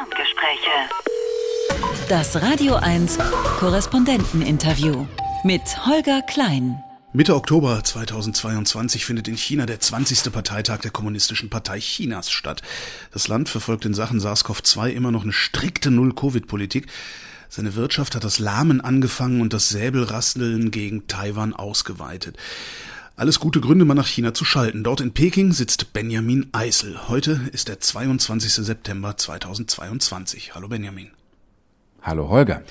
Ferngespräche. Das Radio 1 Korrespondenteninterview mit Holger Klein. Mitte Oktober 2022 findet in China der 20. Parteitag der Kommunistischen Partei Chinas statt. Das Land verfolgt in Sachen SARS-CoV-2 immer noch eine strikte Null-Covid-Politik. Seine Wirtschaft hat das Lahmen angefangen und das Säbelrasseln gegen Taiwan ausgeweitet. Alles gute Gründe, mal nach China zu schalten. Dort in Peking sitzt Benjamin Eisel. Heute ist der 22. September 2022. Hallo Benjamin. Hallo Holger.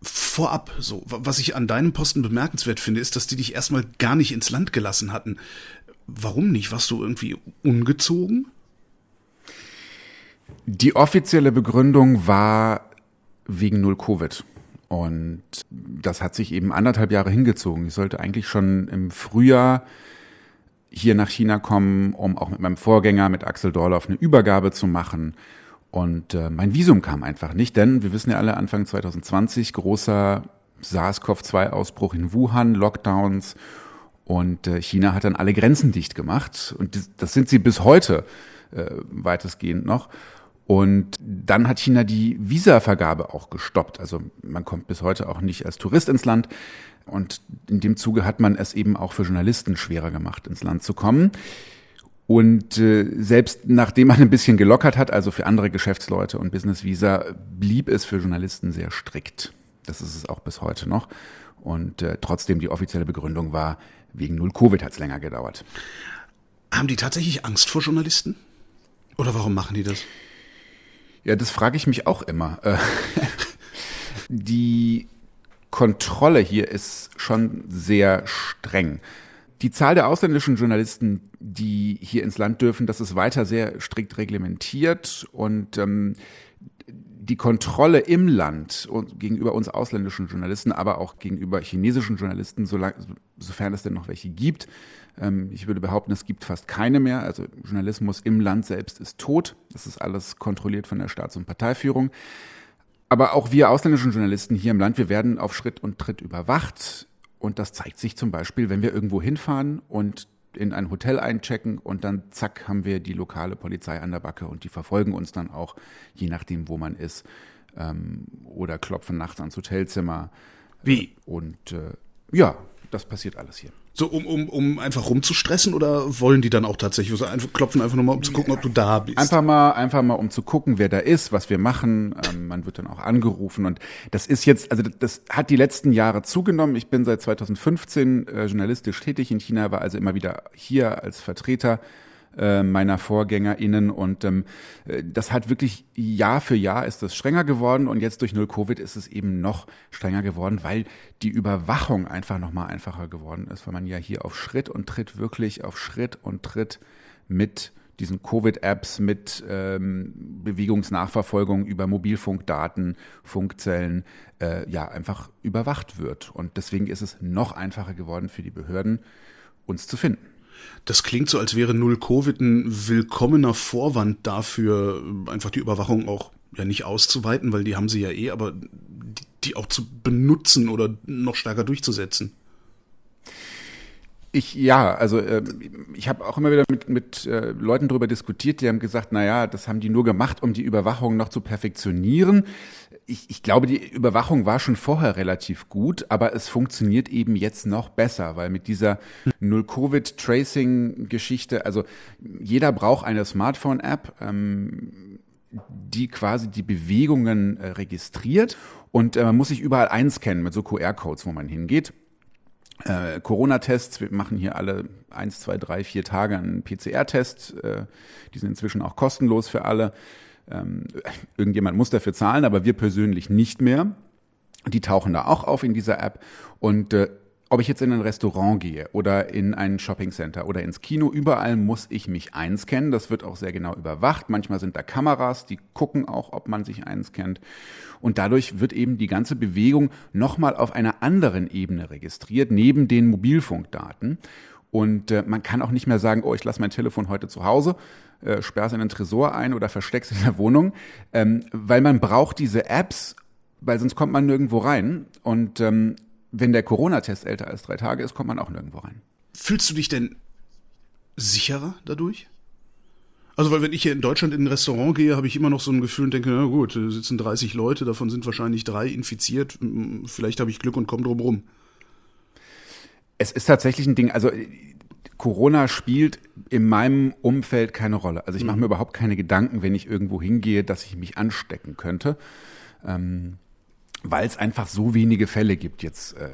Vorab, so, was ich an deinem Posten bemerkenswert finde, ist, dass die dich erstmal gar nicht ins Land gelassen hatten. Warum nicht? Warst du irgendwie ungezogen? Die offizielle Begründung war wegen Null Covid. Und das hat sich eben anderthalb Jahre hingezogen. Ich sollte eigentlich schon im Frühjahr hier nach China kommen, um auch mit meinem Vorgänger, mit Axel Dorloff, eine Übergabe zu machen. Und äh, mein Visum kam einfach nicht, denn wir wissen ja alle, Anfang 2020 großer SARS-CoV-2-Ausbruch in Wuhan, Lockdowns und äh, China hat dann alle Grenzen dicht gemacht und das sind sie bis heute äh, weitestgehend noch. Und dann hat China die Visavergabe auch gestoppt. Also man kommt bis heute auch nicht als Tourist ins Land. Und in dem Zuge hat man es eben auch für Journalisten schwerer gemacht, ins Land zu kommen. Und äh, selbst nachdem man ein bisschen gelockert hat, also für andere Geschäftsleute und Business Visa, blieb es für Journalisten sehr strikt. Das ist es auch bis heute noch. Und äh, trotzdem die offizielle Begründung war, wegen Null Covid hat es länger gedauert. Haben die tatsächlich Angst vor Journalisten? Oder warum machen die das? Ja, das frage ich mich auch immer. Äh, die Kontrolle hier ist schon sehr streng. Die Zahl der ausländischen Journalisten, die hier ins Land dürfen, das ist weiter sehr strikt reglementiert und ähm, die Kontrolle im Land und gegenüber uns ausländischen Journalisten, aber auch gegenüber chinesischen Journalisten, solange, sofern es denn noch welche gibt. Ähm, ich würde behaupten, es gibt fast keine mehr. Also Journalismus im Land selbst ist tot. Das ist alles kontrolliert von der Staats- und Parteiführung. Aber auch wir ausländischen Journalisten hier im Land, wir werden auf Schritt und Tritt überwacht. Und das zeigt sich zum Beispiel, wenn wir irgendwo hinfahren und in ein Hotel einchecken und dann zack haben wir die lokale Polizei an der Backe und die verfolgen uns dann auch, je nachdem, wo man ist, ähm, oder klopfen nachts ans Hotelzimmer. Wie? Und äh, ja, das passiert alles hier. So, um, um, um einfach rumzustressen oder wollen die dann auch tatsächlich so einfach klopfen, einfach nur mal, um zu gucken, ob du da bist? Einfach mal, einfach mal, um zu gucken, wer da ist, was wir machen. Ähm, man wird dann auch angerufen und das ist jetzt, also das hat die letzten Jahre zugenommen. Ich bin seit 2015 äh, journalistisch tätig in China, war also immer wieder hier als Vertreter äh, meiner VorgängerInnen und ähm, äh, das hat wirklich Jahr für Jahr ist das strenger geworden und jetzt durch Null Covid ist es eben noch strenger geworden, weil die Überwachung einfach nochmal einfacher geworden ist, weil man ja hier auf Schritt und Tritt wirklich auf Schritt und Tritt mit diesen Covid-Apps mit ähm, Bewegungsnachverfolgung über Mobilfunkdaten, Funkzellen, äh, ja, einfach überwacht wird. Und deswegen ist es noch einfacher geworden für die Behörden, uns zu finden. Das klingt so, als wäre Null Covid ein willkommener Vorwand dafür, einfach die Überwachung auch ja nicht auszuweiten, weil die haben sie ja eh, aber die, die auch zu benutzen oder noch stärker durchzusetzen. Ich ja, also äh, ich habe auch immer wieder mit, mit äh, Leuten darüber diskutiert, die haben gesagt, na ja, das haben die nur gemacht, um die Überwachung noch zu perfektionieren. Ich, ich glaube, die Überwachung war schon vorher relativ gut, aber es funktioniert eben jetzt noch besser, weil mit dieser Null-Covid-Tracing-Geschichte, also jeder braucht eine Smartphone-App, ähm, die quasi die Bewegungen äh, registriert und äh, man muss sich überall einscannen mit so QR-Codes, wo man hingeht äh, Corona-Tests. Wir machen hier alle eins, zwei, drei, vier Tage einen PCR-Test. Äh, die sind inzwischen auch kostenlos für alle. Ähm, irgendjemand muss dafür zahlen, aber wir persönlich nicht mehr. Die tauchen da auch auf in dieser App. Und äh, ob ich jetzt in ein Restaurant gehe oder in ein Shoppingcenter oder ins Kino, überall muss ich mich einscannen. Das wird auch sehr genau überwacht. Manchmal sind da Kameras, die gucken auch, ob man sich einscannt. Und dadurch wird eben die ganze Bewegung nochmal auf einer anderen Ebene registriert, neben den Mobilfunkdaten. Und äh, man kann auch nicht mehr sagen, oh, ich lasse mein Telefon heute zu Hause, äh, sperre es in den Tresor ein oder verstecke es in der Wohnung, ähm, weil man braucht diese Apps, weil sonst kommt man nirgendwo rein. Und ähm, wenn der Corona-Test älter als drei Tage ist, kommt man auch nirgendwo rein. Fühlst du dich denn sicherer dadurch? Also, weil wenn ich hier in Deutschland in ein Restaurant gehe, habe ich immer noch so ein Gefühl und denke, na gut, da sitzen 30 Leute, davon sind wahrscheinlich drei infiziert. Vielleicht habe ich Glück und komme drum rum. Es ist tatsächlich ein Ding, also Corona spielt in meinem Umfeld keine Rolle. Also ich mache mhm. mir überhaupt keine Gedanken, wenn ich irgendwo hingehe, dass ich mich anstecken könnte. Ähm, weil es einfach so wenige Fälle gibt jetzt äh,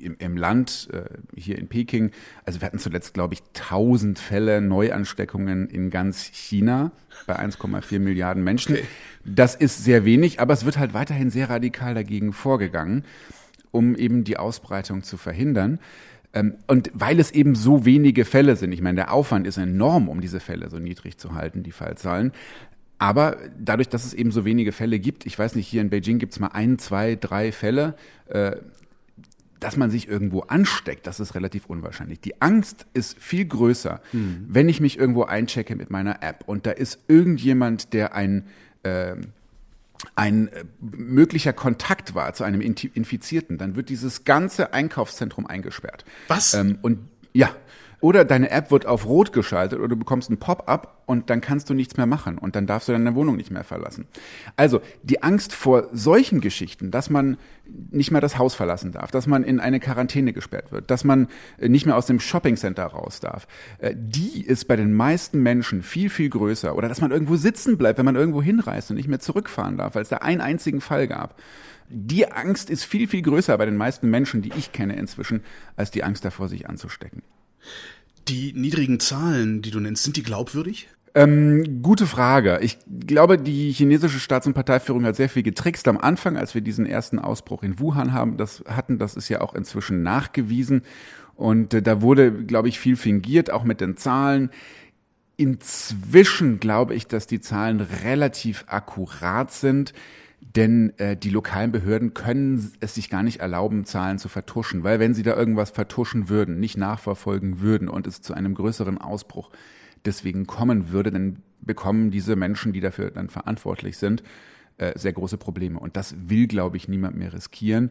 im, im Land, äh, hier in Peking. Also wir hatten zuletzt, glaube ich, 1000 Fälle Neuansteckungen in ganz China bei 1,4 Milliarden Menschen. Okay. Das ist sehr wenig, aber es wird halt weiterhin sehr radikal dagegen vorgegangen, um eben die Ausbreitung zu verhindern. Ähm, und weil es eben so wenige Fälle sind, ich meine, der Aufwand ist enorm, um diese Fälle so niedrig zu halten, die Fallzahlen, aber dadurch, dass es eben so wenige Fälle gibt, ich weiß nicht, hier in Beijing gibt es mal ein, zwei, drei Fälle, äh, dass man sich irgendwo ansteckt, das ist relativ unwahrscheinlich. Die Angst ist viel größer, mhm. wenn ich mich irgendwo einchecke mit meiner App und da ist irgendjemand, der ein äh, ein äh, möglicher Kontakt war zu einem Infizierten, dann wird dieses ganze Einkaufszentrum eingesperrt. Was? Ähm, und ja, oder deine App wird auf Rot geschaltet oder du bekommst ein Pop-up und dann kannst du nichts mehr machen und dann darfst du deine Wohnung nicht mehr verlassen. Also die Angst vor solchen Geschichten, dass man nicht mehr das Haus verlassen darf, dass man in eine Quarantäne gesperrt wird, dass man äh, nicht mehr aus dem Shoppingcenter raus darf, äh, die ist bei den meisten Menschen viel, viel größer. Oder dass man irgendwo sitzen bleibt, wenn man irgendwo hinreist und nicht mehr zurückfahren darf, weil es da einen einzigen Fall gab. Die Angst ist viel, viel größer bei den meisten Menschen, die ich kenne inzwischen, als die Angst davor, sich anzustecken. Die niedrigen Zahlen, die du nennst, sind die glaubwürdig? Ähm, gute Frage. Ich glaube, die chinesische Staats- und Parteiführung hat sehr viel getrickst am Anfang, als wir diesen ersten Ausbruch in Wuhan haben, das hatten. Das ist ja auch inzwischen nachgewiesen. Und äh, da wurde, glaube ich, viel fingiert, auch mit den Zahlen. Inzwischen glaube ich, dass die Zahlen relativ akkurat sind. Denn äh, die lokalen Behörden können es sich gar nicht erlauben, Zahlen zu vertuschen, weil wenn sie da irgendwas vertuschen würden, nicht nachverfolgen würden und es zu einem größeren Ausbruch deswegen kommen würde, dann bekommen diese Menschen, die dafür dann verantwortlich sind, äh, sehr große Probleme. Und das will, glaube ich, niemand mehr riskieren.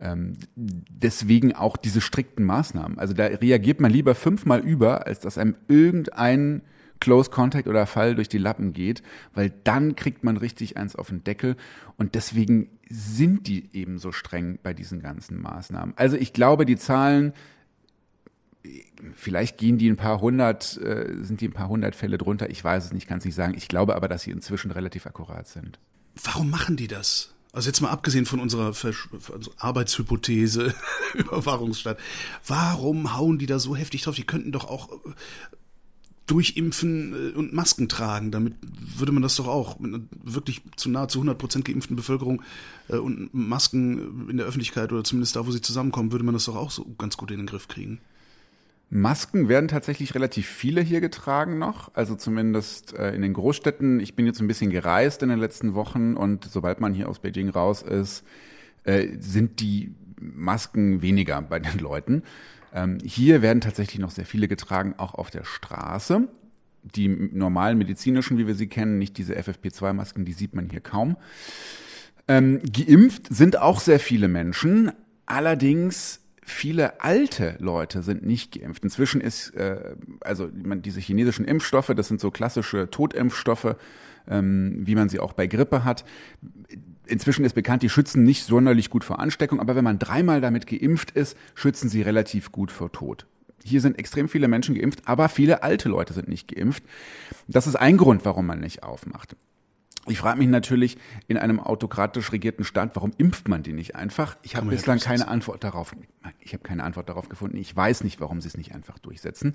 Ähm, deswegen auch diese strikten Maßnahmen. Also da reagiert man lieber fünfmal über, als dass einem irgendein Close Contact oder Fall durch die Lappen geht, weil dann kriegt man richtig eins auf den Deckel und deswegen sind die eben so streng bei diesen ganzen Maßnahmen. Also ich glaube, die Zahlen vielleicht gehen die ein paar hundert, äh, sind die ein paar hundert Fälle drunter. Ich weiß es nicht, kann es nicht sagen. Ich glaube aber, dass sie inzwischen relativ akkurat sind. Warum machen die das? Also jetzt mal abgesehen von unserer Versch Arbeitshypothese, Überwachungsstaat. Warum hauen die da so heftig drauf? Die könnten doch auch durchimpfen äh, und Masken tragen. Damit würde man das doch auch mit einer wirklich zu nahezu 100 Prozent geimpften Bevölkerung äh, und Masken in der Öffentlichkeit oder zumindest da, wo sie zusammenkommen, würde man das doch auch so ganz gut in den Griff kriegen. Masken werden tatsächlich relativ viele hier getragen noch, also zumindest äh, in den Großstädten. Ich bin jetzt ein bisschen gereist in den letzten Wochen und sobald man hier aus Beijing raus ist, sind die Masken weniger bei den Leuten. Ähm, hier werden tatsächlich noch sehr viele getragen, auch auf der Straße. Die normalen medizinischen, wie wir sie kennen, nicht diese FFP2-Masken, die sieht man hier kaum. Ähm, geimpft sind auch sehr viele Menschen, allerdings viele alte Leute sind nicht geimpft. Inzwischen ist, äh, also man, diese chinesischen Impfstoffe, das sind so klassische Totimpfstoffe, ähm, wie man sie auch bei Grippe hat Inzwischen ist bekannt, die schützen nicht sonderlich gut vor Ansteckung, aber wenn man dreimal damit geimpft ist, schützen sie relativ gut vor Tod. Hier sind extrem viele Menschen geimpft, aber viele alte Leute sind nicht geimpft. Das ist ein Grund, warum man nicht aufmacht. Ich frage mich natürlich in einem autokratisch regierten Staat, warum impft man die nicht einfach? Ich habe bislang keine Antwort darauf. Ich habe keine Antwort darauf gefunden. Ich weiß nicht, warum sie es nicht einfach durchsetzen.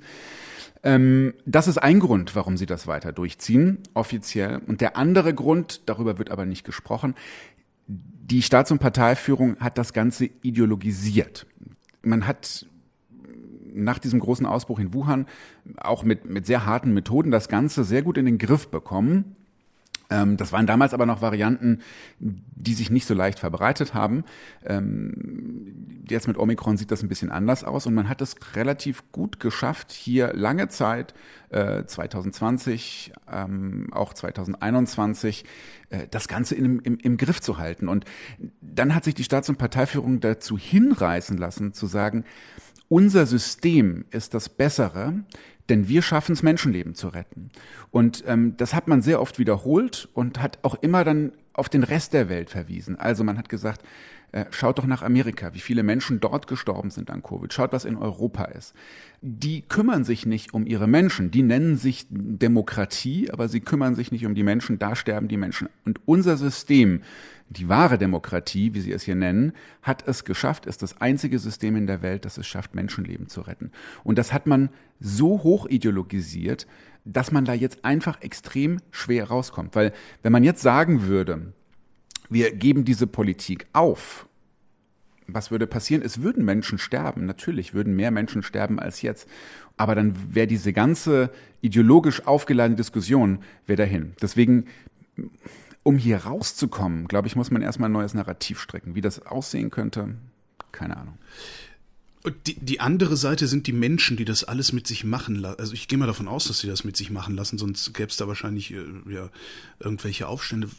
Ähm, das ist ein Grund, warum sie das weiter durchziehen, offiziell. Und der andere Grund, darüber wird aber nicht gesprochen, die Staats- und Parteiführung hat das Ganze ideologisiert. Man hat nach diesem großen Ausbruch in Wuhan auch mit, mit sehr harten Methoden das Ganze sehr gut in den Griff bekommen das waren damals aber noch Varianten, die sich nicht so leicht verbreitet haben. Ähm, jetzt mit Omikron sieht das ein bisschen anders aus und man hat es relativ gut geschafft, hier lange Zeit, äh, 2020, ähm, auch 2021, äh, das Ganze im, im, im Griff zu halten. Und dann hat sich die Staats- und Parteiführung dazu hinreißen lassen, zu sagen, unser System ist das Bessere, Denn wir schaffen es, Menschenleben zu retten. Und ähm, das hat man sehr oft wiederholt und hat auch immer dann auf den Rest der Welt verwiesen. Also man hat gesagt, schaut doch nach Amerika, wie viele Menschen dort gestorben sind an Covid. Schaut, was in Europa ist. Die kümmern sich nicht um ihre Menschen. Die nennen sich Demokratie, aber sie kümmern sich nicht um die Menschen. Da sterben die Menschen. Und unser System, die wahre Demokratie, wie sie es hier nennen, hat es geschafft, ist das einzige System in der Welt, das es schafft, Menschenleben zu retten. Und das hat man so hoch ideologisiert, dass man da jetzt einfach extrem schwer rauskommt. Weil wenn man jetzt sagen würde, wir geben diese Politik auf, was würde passieren? Es würden Menschen sterben. Natürlich würden mehr Menschen sterben als jetzt. Aber dann wäre diese ganze ideologisch aufgeladene Diskussion wäre dahin. Deswegen, um hier rauszukommen, glaube ich, muss man erstmal ein neues Narrativ strecken. Wie das aussehen könnte, keine Ahnung. Die, die andere Seite sind die Menschen, die das alles mit sich machen lassen. Also ich gehe mal davon aus, dass sie das mit sich machen lassen, sonst gäbe es da wahrscheinlich äh, ja, irgendwelche Aufstände.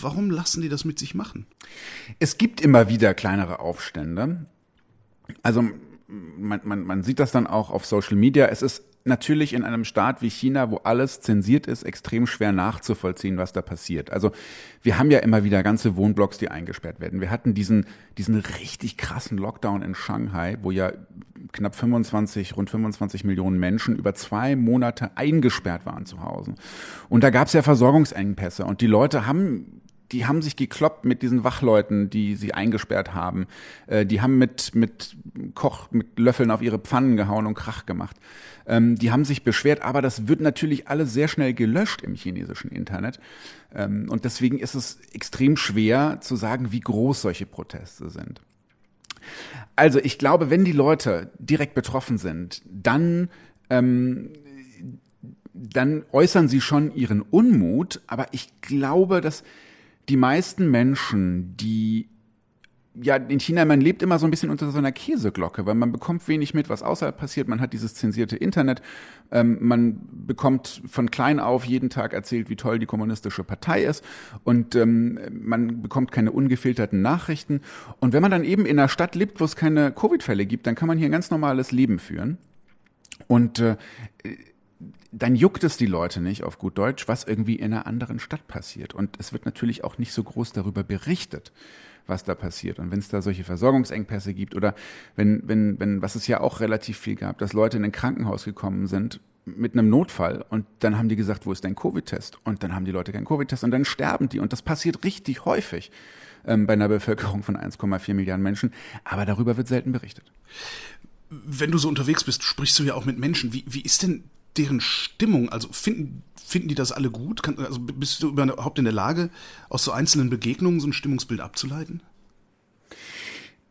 Warum lassen die das mit sich machen? Es gibt immer wieder kleinere Aufstände. Also man, man, man sieht das dann auch auf Social Media. Es ist natürlich in einem Staat wie China, wo alles zensiert ist, extrem schwer nachzuvollziehen, was da passiert. Also wir haben ja immer wieder ganze Wohnblocks, die eingesperrt werden. Wir hatten diesen, diesen richtig krassen Lockdown in Shanghai, wo ja knapp 25, rund 25 Millionen Menschen über zwei Monate eingesperrt waren zu Hause. Und da gab es ja Versorgungsengpässe und die Leute haben die haben sich gekloppt mit diesen Wachleuten, die sie eingesperrt haben. Äh, die haben mit, mit Koch, mit Löffeln auf ihre Pfannen gehauen und Krach gemacht. Ähm, die haben sich beschwert, aber das wird natürlich alles sehr schnell gelöscht im chinesischen Internet. Ähm, und deswegen ist es extrem schwer zu sagen, wie groß solche Proteste sind. Also ich glaube, wenn die Leute direkt betroffen sind, dann ähm, dann äußern sie schon ihren Unmut, aber ich glaube, dass die meisten Menschen, die ja, in China, man lebt immer so ein bisschen unter so einer Käseglocke, weil man bekommt wenig mit, was außerhalb passiert. Man hat dieses zensierte Internet. Ähm, man bekommt von klein auf jeden Tag erzählt, wie toll die kommunistische Partei ist. Und ähm, man bekommt keine ungefilterten Nachrichten. Und wenn man dann eben in einer Stadt lebt, wo es keine Covid-Fälle gibt, dann kann man hier ein ganz normales Leben führen. Und äh, dann juckt es die Leute nicht, auf gut Deutsch, was irgendwie in einer anderen Stadt passiert. Und es wird natürlich auch nicht so groß darüber berichtet was da passiert. Und wenn es da solche Versorgungsengpässe gibt oder wenn, wenn, wenn, was es ja auch relativ viel gab, dass Leute in ein Krankenhaus gekommen sind mit einem Notfall und dann haben die gesagt, wo ist dein Covid-Test? Und dann haben die Leute keinen Covid-Test und dann sterben die. Und das passiert richtig häufig ähm, bei einer Bevölkerung von 1,4 Milliarden Menschen. Aber darüber wird selten berichtet. Wenn du so unterwegs bist, sprichst du ja auch mit Menschen. Wie, wie ist denn deren Stimmung? Also finden, finden die das alle gut? Kann, also bist du überhaupt in der Lage, aus so einzelnen Begegnungen so ein Stimmungsbild abzuleiten?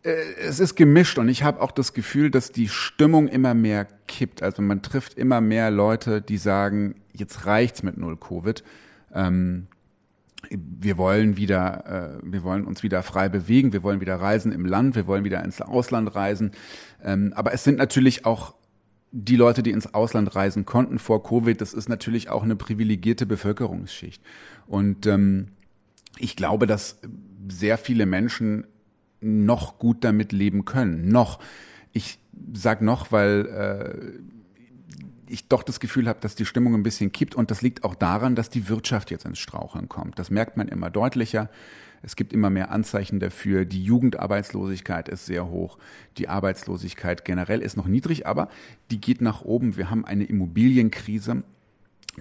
Äh, es ist gemischt und ich habe auch das Gefühl, dass die Stimmung immer mehr kippt. Also man trifft immer mehr Leute, die sagen, jetzt reicht's mit Null Covid. Ähm, wir wollen wieder, äh, wir wollen uns wieder frei bewegen, wir wollen wieder reisen im Land, wir wollen wieder ins Ausland reisen. Ähm, aber es sind natürlich auch die Leute, die ins Ausland reisen konnten vor Covid, das ist natürlich auch eine privilegierte Bevölkerungsschicht. Und ähm, ich glaube, dass sehr viele Menschen noch gut damit leben können. Noch. Ich sag noch, weil äh, ich doch das Gefühl habe, dass die Stimmung ein bisschen kippt und das liegt auch daran, dass die Wirtschaft jetzt ins Straucheln kommt. Das merkt man immer deutlicher. Es gibt immer mehr Anzeichen dafür. Die Jugendarbeitslosigkeit ist sehr hoch. Die Arbeitslosigkeit generell ist noch niedrig, aber die geht nach oben. Wir haben eine Immobilienkrise.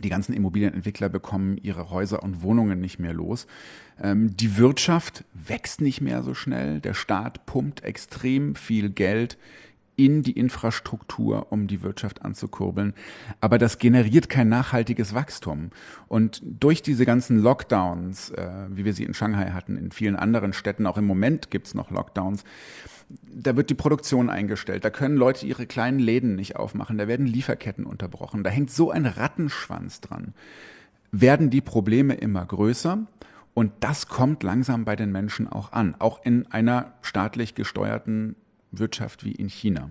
Die ganzen Immobilienentwickler bekommen ihre Häuser und Wohnungen nicht mehr los. Ähm, die Wirtschaft wächst nicht mehr so schnell. Der Staat pumpt extrem viel Geld in die Infrastruktur, um die Wirtschaft anzukurbeln. Aber das generiert kein nachhaltiges Wachstum. Und durch diese ganzen Lockdowns, äh, wie wir sie in Shanghai hatten, in vielen anderen Städten, auch im Moment gibt's noch Lockdowns, da wird die Produktion eingestellt, da können Leute ihre kleinen Läden nicht aufmachen, da werden Lieferketten unterbrochen, da hängt so ein Rattenschwanz dran. Werden die Probleme immer größer? Und das kommt langsam bei den Menschen auch an, auch in einer staatlich gesteuerten Wirtschaft wie in China.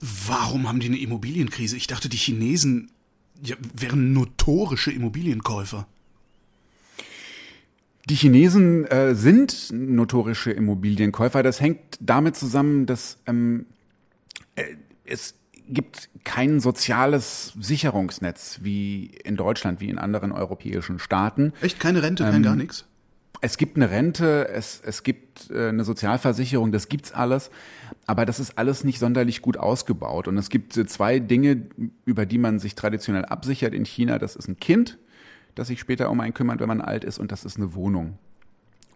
Warum haben die eine Immobilienkrise? Ich dachte, die Chinesen ja, wären notorische Immobilienkäufer. Die Chinesen äh, sind notorische Immobilienkäufer. Das hängt damit zusammen, dass ähm, äh, es gibt kein soziales Sicherungsnetz wie in Deutschland, wie in anderen europäischen Staaten. Echt keine Rente, kein ähm, gar nichts? Es gibt eine Rente, es, es gibt äh, eine Sozialversicherung, das gibt's alles, aber das ist alles nicht sonderlich gut ausgebaut. Und es gibt äh, zwei Dinge, über die man sich traditionell absichert in China. Das ist ein Kind, das sich später um einen kümmert, wenn man alt ist, und das ist eine Wohnung.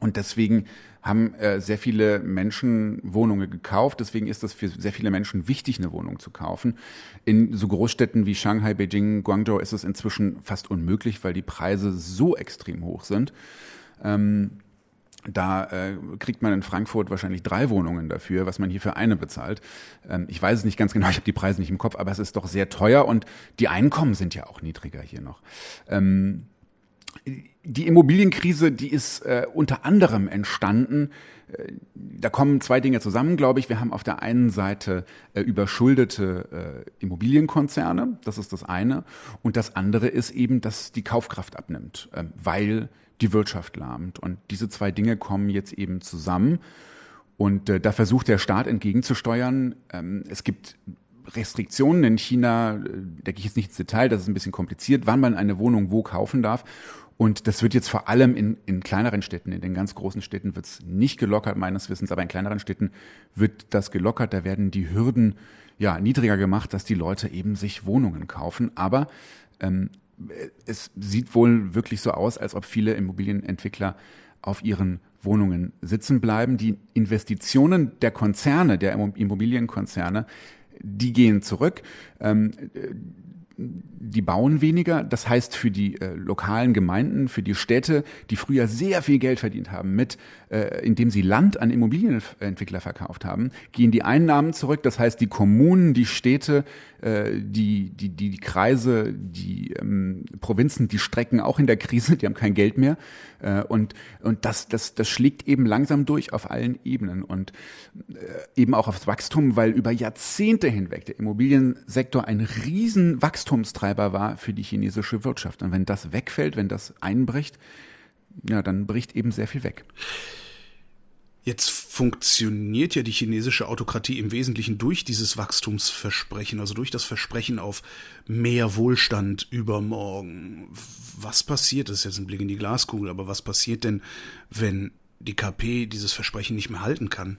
Und deswegen haben äh, sehr viele Menschen Wohnungen gekauft. Deswegen ist es für sehr viele Menschen wichtig, eine Wohnung zu kaufen. In so Großstädten wie Shanghai, Beijing, Guangzhou ist es inzwischen fast unmöglich, weil die Preise so extrem hoch sind. Ähm, da äh, kriegt man in Frankfurt wahrscheinlich drei Wohnungen dafür, was man hier für eine bezahlt. Ähm, ich weiß es nicht ganz genau, ich habe die Preise nicht im Kopf, aber es ist doch sehr teuer und die Einkommen sind ja auch niedriger hier noch. Ähm, die Immobilienkrise, die ist äh, unter anderem entstanden. Äh, da kommen zwei Dinge zusammen, glaube ich. Wir haben auf der einen Seite äh, überschuldete äh, Immobilienkonzerne, das ist das eine. Und das andere ist eben, dass die Kaufkraft abnimmt, äh, weil die Wirtschaft lahmt. Und diese zwei Dinge kommen jetzt eben zusammen. Und äh, da versucht der Staat entgegenzusteuern. Ähm, es gibt Restriktionen in China, äh, da gehe ich jetzt nicht ins Detail, das ist ein bisschen kompliziert, wann man eine Wohnung wo kaufen darf. Und das wird jetzt vor allem in, in kleineren Städten, in den ganz großen Städten wird es nicht gelockert, meines Wissens, aber in kleineren Städten wird das gelockert. Da werden die Hürden ja niedriger gemacht, dass die Leute eben sich Wohnungen kaufen. Aber ähm, es sieht wohl wirklich so aus, als ob viele Immobilienentwickler auf ihren Wohnungen sitzen bleiben. Die Investitionen der Konzerne, der Immobilienkonzerne, die gehen zurück. Ähm, die bauen weniger. Das heißt für die äh, lokalen Gemeinden, für die Städte, die früher sehr viel Geld verdient haben mit, äh, indem sie Land an Immobilienentwickler verkauft haben, gehen die Einnahmen zurück. Das heißt, die Kommunen, die Städte, äh, die, die, die, die Kreise, die ähm, Provinzen, die strecken auch in der Krise, die haben kein Geld mehr. Äh, und und das, das, das schlägt eben langsam durch auf allen Ebenen und äh, eben auch aufs Wachstum, weil über Jahrzehnte hinweg der Immobiliensektor ein riesen Wachstumstreiber war für die chinesische Wirtschaft. Und wenn das wegfällt, wenn das einbricht, ja, dann bricht eben sehr viel weg. Jetzt funktioniert ja die chinesische Autokratie im Wesentlichen durch dieses Wachstumsversprechen, also durch das Versprechen auf mehr Wohlstand übermorgen. Was passiert, das ist jetzt ein Blick in die Glaskugel, aber was passiert denn, wenn die KP dieses Versprechen nicht mehr halten kann?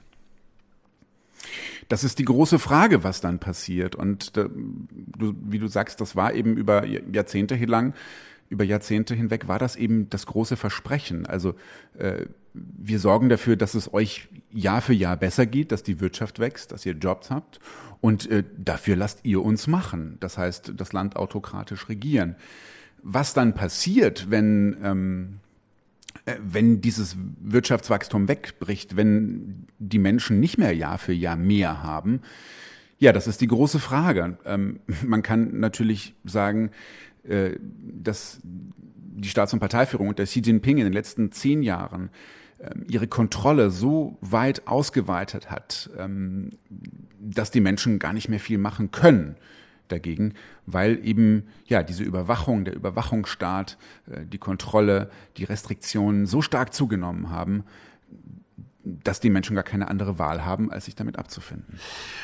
Das ist die große Frage, was dann passiert. Und da, du, wie du sagst, das war eben über Jahrzehnte lang über Jahrzehnte hinweg war das eben das große Versprechen. Also äh, wir sorgen dafür, dass es euch Jahr für Jahr besser geht, dass die Wirtschaft wächst, dass ihr Jobs habt und äh, dafür lasst ihr uns machen. Das heißt, das Land autokratisch regieren. Was dann passiert, wenn ähm, äh, wenn dieses Wirtschaftswachstum wegbricht, wenn die Menschen nicht mehr Jahr für Jahr mehr haben, ja, das ist die große Frage. Ähm, man kann natürlich sagen, äh, dass die Staats- und Parteiführung unter Xi Jinping in den letzten zehn Jahren ähm, ihre Kontrolle so weit ausgeweitet hat, ähm, dass die Menschen gar nicht mehr viel machen können dagegen, weil eben ja diese Überwachung, der Überwachungsstaat, äh, die Kontrolle, die Restriktionen so stark zugenommen haben, dass die Menschen gar keine andere Wahl haben, als sich damit abzufinden.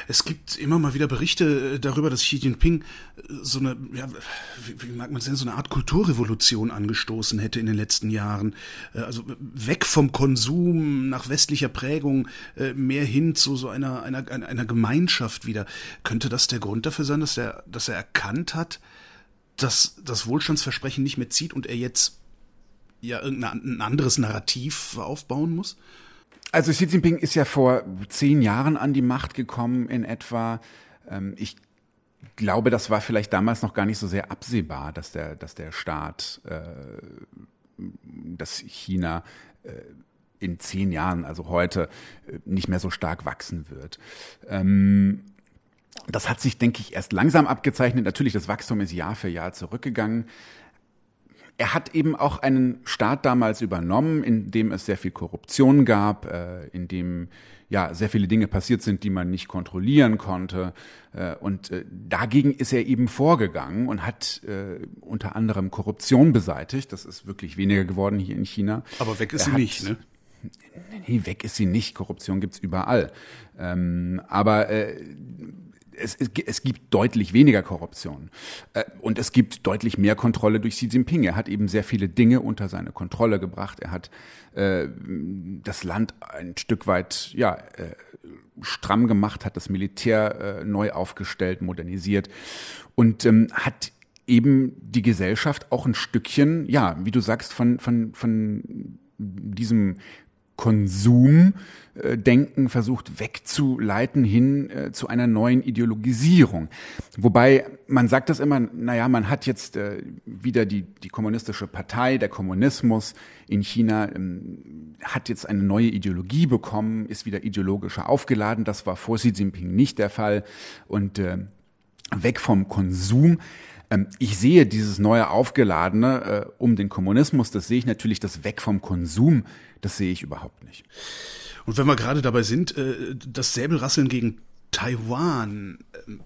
Es gibt immer mal wieder Berichte äh, darüber, dass Xi Jinping äh, so eine, ja, wie mag man es so eine Art Kulturrevolution angestoßen hätte in den letzten Jahren. Äh, also weg vom Konsum nach westlicher Prägung, mehr hin zu so einer, einer, einer Gemeinschaft wieder. Könnte das der Grund dafür sein, dass er, dass er erkannt hat, dass das Wohlstandsversprechen nicht mehr zieht und er jetzt ja irgendein anderes Narrativ aufbauen muss? Also Xi Jinping ist ja vor zehn Jahren an die Macht gekommen in etwa. Ähm, ich glaube, das war vielleicht damals noch gar nicht so sehr absehbar, dass der, dass der Staat, äh, dass China äh, in zehn Jahren, also heute, äh, nicht mehr so stark wachsen wird. Ähm, das hat sich, denke ich, erst langsam abgezeichnet. Natürlich, das Wachstum ist Jahr für Jahr zurückgegangen. Er hat eben auch einen Staat damals übernommen, in dem es sehr viel Korruption gab, äh, in dem ja sehr viele Dinge passiert sind, die man nicht kontrollieren konnte. Äh, und äh, dagegen ist er eben vorgegangen und hat äh, unter anderem Korruption beseitigt. Das ist wirklich weniger geworden hier in China. Aber weg ist er sie hat, nicht, ne? Nee, weg ist sie nicht. Korruption gibt's überall. Ähm, aber äh, es, es, es gibt deutlich weniger Korruption äh, und es gibt deutlich mehr Kontrolle durch Xi Jinping. Er hat eben sehr viele Dinge unter seine Kontrolle gebracht. Er hat äh, das Land ein Stück weit ja äh, stramm gemacht, hat das Militär neu aufgestellt, modernisiert und ähm, hat eben die Gesellschaft auch ein Stückchen, ja, wie du sagst, von von von diesem Konsumdenken versucht wegzuleiten hin äh, zu einer neuen Ideologisierung. Wobei man sagt das immer, naja, man hat jetzt äh, wieder die, die kommunistische Partei, der Kommunismus in China ähm, hat jetzt eine neue Ideologie bekommen, ist wieder ideologischer aufgeladen. Das war vor Xi Jinping nicht der Fall. Und äh, weg vom Konsum ähm, ich sehe dieses neue Aufgeladene äh, um den Kommunismus, das sehe ich natürlich, das Weg vom Konsum, das sehe ich überhaupt nicht. Und wenn wir gerade dabei sind, äh, das Säbelrasseln gegen Taiwan, ähm,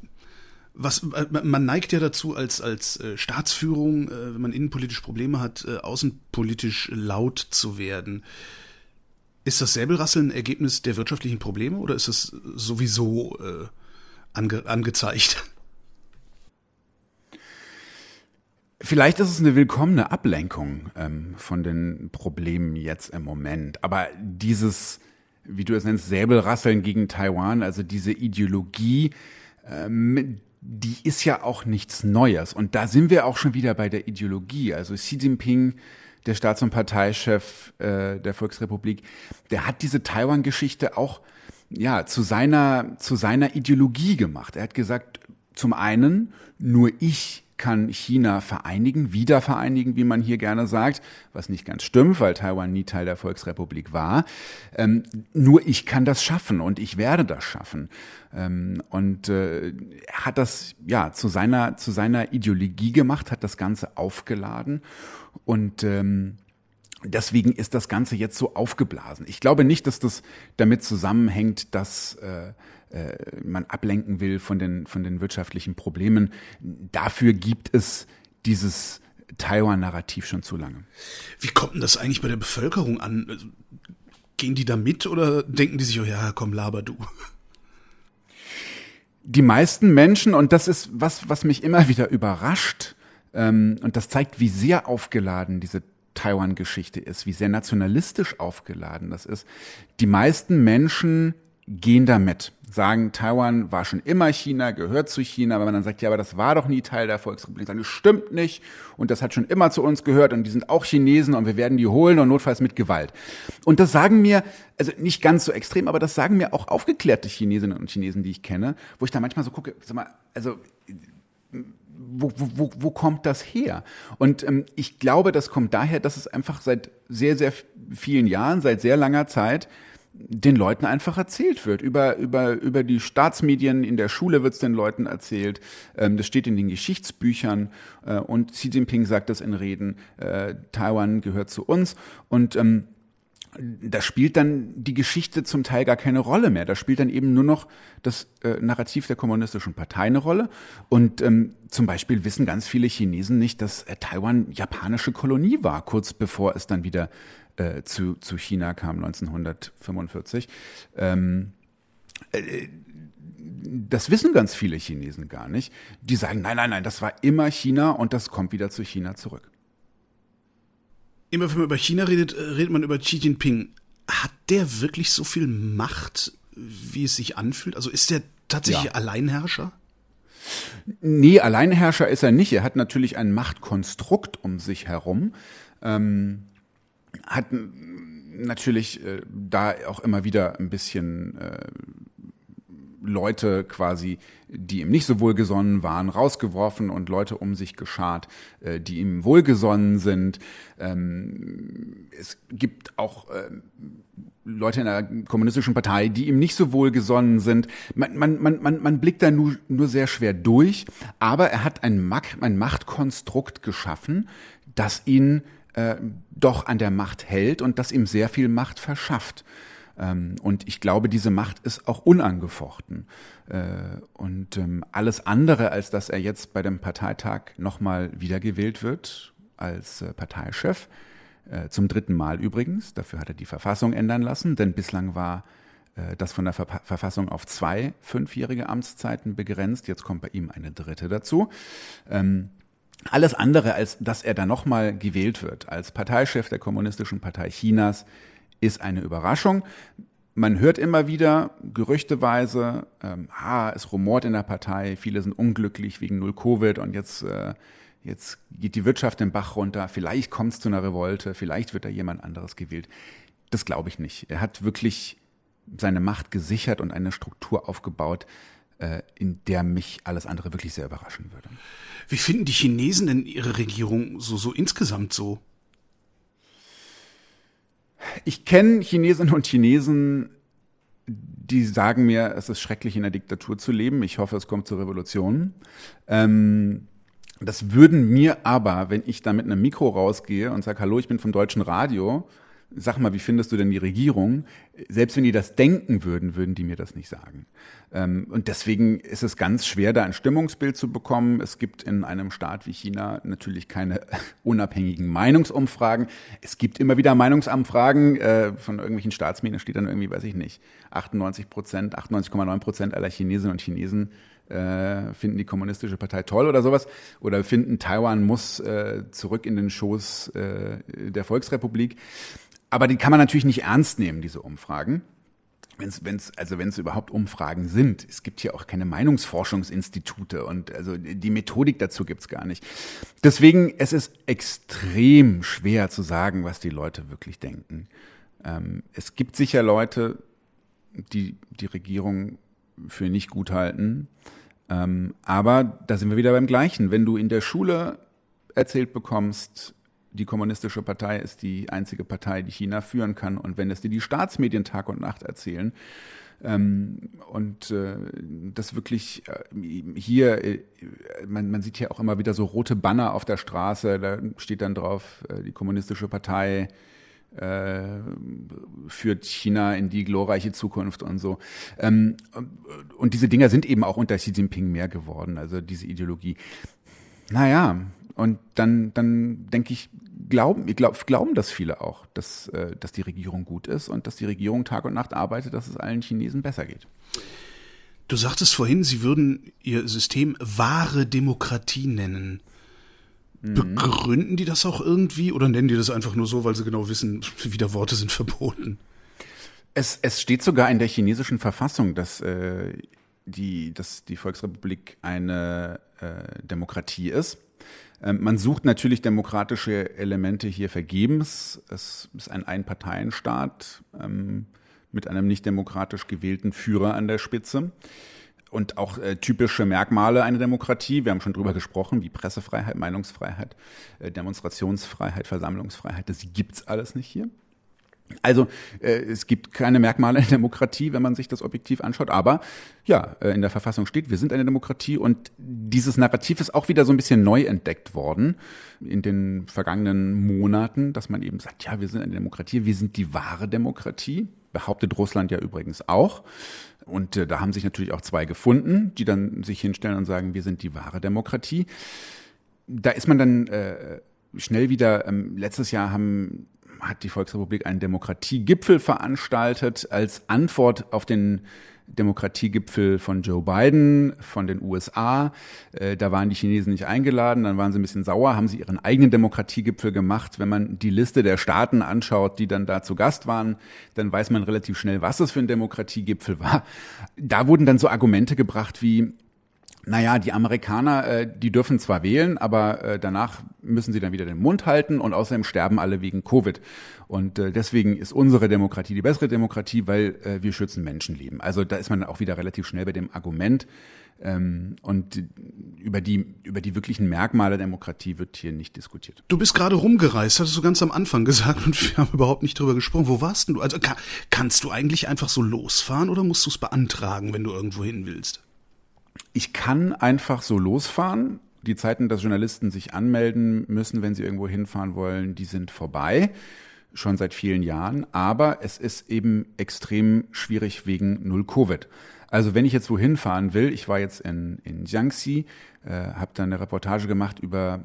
was äh, man neigt ja dazu als als äh, Staatsführung, äh, wenn man innenpolitisch Probleme hat, äh, außenpolitisch laut zu werden. Ist das Säbelrasseln ein Ergebnis der wirtschaftlichen Probleme oder ist es sowieso äh, ange angezeigt? Vielleicht ist es eine willkommene Ablenkung ähm, von den Problemen jetzt im Moment. Aber dieses, wie du es nennst, Säbelrasseln gegen Taiwan, also diese Ideologie, ähm, die ist ja auch nichts Neues. Und da sind wir auch schon wieder bei der Ideologie. Also Xi Jinping, der Staats- und Parteichef äh, der Volksrepublik, der hat diese Taiwan-Geschichte auch ja zu seiner zu seiner Ideologie gemacht. Er hat gesagt, zum einen nur ich kann China vereinigen, wieder vereinigen, wie man hier gerne sagt, was nicht ganz stimmt, weil Taiwan nie Teil der Volksrepublik war. Ähm, nur ich kann das schaffen und ich werde das schaffen. Ähm, und äh, hat das ja zu seiner zu seiner Ideologie gemacht, hat das Ganze aufgeladen und ähm, Deswegen ist das Ganze jetzt so aufgeblasen. Ich glaube nicht, dass das damit zusammenhängt, dass äh, man ablenken will von den, von den wirtschaftlichen Problemen. Dafür gibt es dieses Taiwan-Narrativ schon zu lange. Wie kommt denn das eigentlich bei der Bevölkerung an? Also, gehen die da mit oder denken die sich, oh ja, komm, laber du? Die meisten Menschen, und das ist was, was mich immer wieder überrascht, ähm, und das zeigt, wie sehr aufgeladen diese Taiwan-Geschichte ist, wie sehr nationalistisch aufgeladen das ist. Die meisten Menschen gehen da mit, sagen, Taiwan war schon immer China, gehört zu China, aber man dann sagt, ja, aber das war doch nie Teil der Volksrepublik, sagen, das stimmt nicht und das hat schon immer zu uns gehört und die sind auch Chinesen und wir werden die holen und notfalls mit Gewalt. Und das sagen mir, also nicht ganz so extrem, aber das sagen mir auch aufgeklärte Chinesinnen und Chinesen, die ich kenne, wo ich da manchmal so gucke, sag mal, also wo, wo, wo kommt das her? Und ähm, ich glaube, das kommt daher, dass es einfach seit sehr, sehr vielen Jahren, seit sehr langer Zeit den Leuten einfach erzählt wird. Über, über, über die Staatsmedien, in der Schule wird es den Leuten erzählt, ähm, das steht in den Geschichtsbüchern äh, und Xi Jinping sagt das in Reden, äh, Taiwan gehört zu uns und ähm, da spielt dann die Geschichte zum Teil gar keine Rolle mehr. Da spielt dann eben nur noch das äh, Narrativ der kommunistischen Partei eine Rolle. Und ähm, zum Beispiel wissen ganz viele Chinesen nicht, dass äh, Taiwan japanische Kolonie war, kurz bevor es dann wieder äh, zu, zu China kam 1945. Ähm, äh, das wissen ganz viele Chinesen gar nicht. Die sagen, nein, nein, nein, das war immer China und das kommt wieder zu China zurück. Immer wenn man über China redet, äh, redet man über Xi Jinping. Hat der wirklich so viel Macht, wie es sich anfühlt? Also ist der tatsächlich ja. Alleinherrscher? Nee, Alleinherrscher ist er nicht. Er hat natürlich ein Machtkonstrukt um sich herum. Ähm, hat natürlich äh, da auch immer wieder ein bisschen äh, Leute quasi, die ihm nicht so wohlgesonnen waren, rausgeworfen und Leute um sich geschart, äh, die ihm wohlgesonnen sind. Ähm, es gibt auch äh, Leute in der kommunistischen Partei, die ihm nicht so wohlgesonnen sind. Man, man, man, man, man blickt da nur, nur sehr schwer durch, aber er hat ein, Macht, ein Machtkonstrukt geschaffen, das ihn äh, doch an der Macht hält und das ihm sehr viel Macht verschafft. Ähm, und ich glaube, diese Macht ist auch unangefochten. Äh, und ähm, alles andere, als dass er jetzt bei dem Parteitag nochmal wiedergewählt wird als äh, Parteichef, äh, zum dritten Mal übrigens, dafür hat er die Verfassung ändern lassen, denn bislang war äh, das von der Ver Verfassung auf zwei fünfjährige Amtszeiten begrenzt. Jetzt kommt bei ihm eine dritte dazu. Ähm, alles andere, als dass er da nochmal gewählt wird als Parteichef der Kommunistischen Partei Chinas, ist eine Überraschung. Man hört immer wieder gerüchteweise, ähm, ah, es rumort in der Partei, viele sind unglücklich wegen Null Covid und jetzt, äh, jetzt geht die Wirtschaft den Bach runter, vielleicht kommt es zu einer Revolte, vielleicht wird da jemand anderes gewählt. Das glaube ich nicht. Er hat wirklich seine Macht gesichert und eine Struktur aufgebaut, in der mich alles andere wirklich sehr überraschen würde. Wie finden die Chinesen denn ihre Regierung so, so insgesamt so? Ich kenne Chinesinnen und Chinesen, die sagen mir, es ist schrecklich, in der Diktatur zu leben. Ich hoffe, es kommt zur Revolution. Ähm, das würden mir aber, wenn ich da mit einem Mikro rausgehe und sage, hallo, ich bin vom deutschen Radio, sag mal, wie findest du denn die Regierung? Selbst wenn die das denken würden, würden die mir das nicht sagen. Ähm, und deswegen ist es ganz schwer, da ein Stimmungsbild zu bekommen. Es gibt in einem Staat wie China natürlich keine unabhängigen Meinungsumfragen. Es gibt immer wieder Meinungsumfragen äh, von irgendwelchen Staatsmedien, steht dann irgendwie, weiß ich nicht, 98 Prozent, 98,9 Prozent aller Chinesinnen und Chinesen äh, finden die kommunistische Partei toll oder sowas oder finden Taiwan muss äh, zurück in den Schoß der Volksrepublik. Aber die kann man natürlich nicht ernst nehmen, diese Umfragen. Wenn's, wenn's, also wenn es überhaupt Umfragen sind. Es gibt hier auch keine Meinungsforschungsinstitute und also die Methodik dazu gibt's gar nicht. Deswegen, es ist extrem schwer zu sagen, was die Leute wirklich denken. Ähm, es gibt sicher Leute, die die Regierung für nicht gut halten. Ähm, aber da sind wir wieder beim Gleichen. Wenn du in der Schule erzählt bekommst, die kommunistische Partei ist die einzige Partei, die China führen kann. Und wenn es dir die Staatsmedien Tag und Nacht erzählen, ähm, und äh, das wirklich äh, hier, äh, man, man sieht ja auch immer wieder so rote Banner auf der Straße, da steht dann drauf, äh, die kommunistische Partei führt China in die glorreiche Zukunft und so. Ähm, und diese Dinger sind eben auch unter Xi Jinping mehr geworden, also diese Ideologie. Naja, und dann, dann denke ich, glauben, ich glaub, glauben das viele auch, dass, äh, dass die Regierung gut ist und dass die Regierung Tag und Nacht arbeitet, dass es allen Chinesen besser geht. Du sagtest vorhin, Sie würden Ihr System wahre Demokratie nennen. Mhm. Begründen die das auch irgendwie oder nennen die das einfach nur so, weil sie genau wissen, wieder Worte sind verboten? Es, es steht sogar in der chinesischen Verfassung, dass, äh, die, dass die Volksrepublik eine äh, Demokratie ist. Ähm, man sucht natürlich demokratische Elemente hier vergebens. Es ist ein Einparteienstaat ähm, mit einem nicht demokratisch gewählten Führer an der Spitze. Und auch äh, typische Merkmale einer Demokratie, wir haben schon drüber gesprochen, wie Pressefreiheit, Meinungsfreiheit, äh, Demonstrationsfreiheit, Versammlungsfreiheit, das gibt's alles nicht hier. Also äh, es gibt keine Merkmale in Demokratie, wenn man sich das objektiv anschaut. Aber ja, äh, in der Verfassung steht, wir sind eine Demokratie und dieses Narrativ ist auch wieder so ein bisschen neu entdeckt worden in den vergangenen Monaten, dass man eben sagt, ja, wir sind eine Demokratie, wir sind die wahre Demokratie. Behauptet Russland ja übrigens auch. Und äh, da haben sich natürlich auch zwei gefunden, die dann sich hinstellen und sagen, wir sind die wahre Demokratie. Da ist man dann äh, schnell wieder, ähm, letztes Jahr haben hat die Volksrepublik einen Demokratiegipfel veranstaltet als Antwort auf den Demokratiegipfel von Joe Biden von den USA. Äh, da waren die Chinesen nicht eingeladen, dann waren sie ein bisschen sauer, haben sie ihren eigenen Demokratiegipfel gemacht. Wenn man die Liste der Staaten anschaut, die dann da zu Gast waren, dann weiß man relativ schnell, was es für ein Demokratiegipfel war. Da wurden dann so Argumente gebracht wie, naja, die Amerikaner, äh, die dürfen zwar wählen, aber äh, danach müssen sie dann wieder den Mund halten und außerdem sterben alle wegen Covid. Und äh, deswegen ist unsere Demokratie die bessere Demokratie, weil äh, wir schützen Menschenleben. Also da ist man auch wieder relativ schnell bei dem Argument. Ähm, und über die, über die wirklichen Merkmale der Demokratie wird hier nicht diskutiert. Du bist gerade rumgereist, hattest du ganz am Anfang gesagt und wir haben überhaupt nicht drüber gesprochen. Wo warst denn du? Also kann, kannst du eigentlich einfach so losfahren oder musst du es beantragen, wenn du irgendwo hin willst? Ich kann einfach so losfahren. Die Zeiten, dass Journalisten sich anmelden müssen, wenn sie irgendwo hinfahren wollen, die sind vorbei. Schon seit vielen Jahren. Aber es ist eben extrem schwierig wegen Null Covid. Also wenn ich jetzt wohin fahren will, ich war jetzt in, in Jiangxi, äh, habe da eine Reportage gemacht über,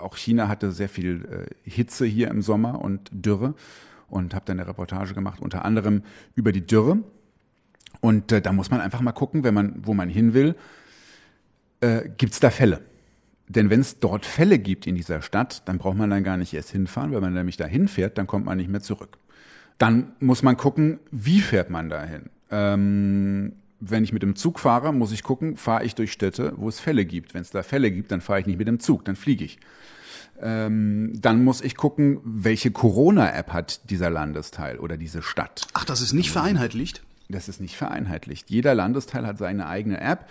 auch China hatte sehr viel äh, Hitze hier im Sommer und Dürre und habe dann eine Reportage gemacht, unter anderem über die Dürre Und äh, da muss man einfach mal gucken, wenn man, wo man hin will, äh, gibt es da Fälle. Denn wenn es dort Fälle gibt in dieser Stadt, dann braucht man dann gar nicht erst hinfahren. Wenn man nämlich da hinfährt, dann kommt man nicht mehr zurück. Dann muss man gucken, wie fährt man dahin. Ähm, wenn ich mit dem Zug fahre, muss ich gucken, fahre ich durch Städte, wo es Fälle gibt. Wenn es da Fälle gibt, dann fahre ich nicht mit dem Zug, dann fliege ich. Ähm, dann muss ich gucken, welche Corona-App hat dieser Landesteil oder diese Stadt. Ach, das ist nicht vereinheitlicht? Das ist nicht vereinheitlicht. Jeder Landesteil hat seine eigene App.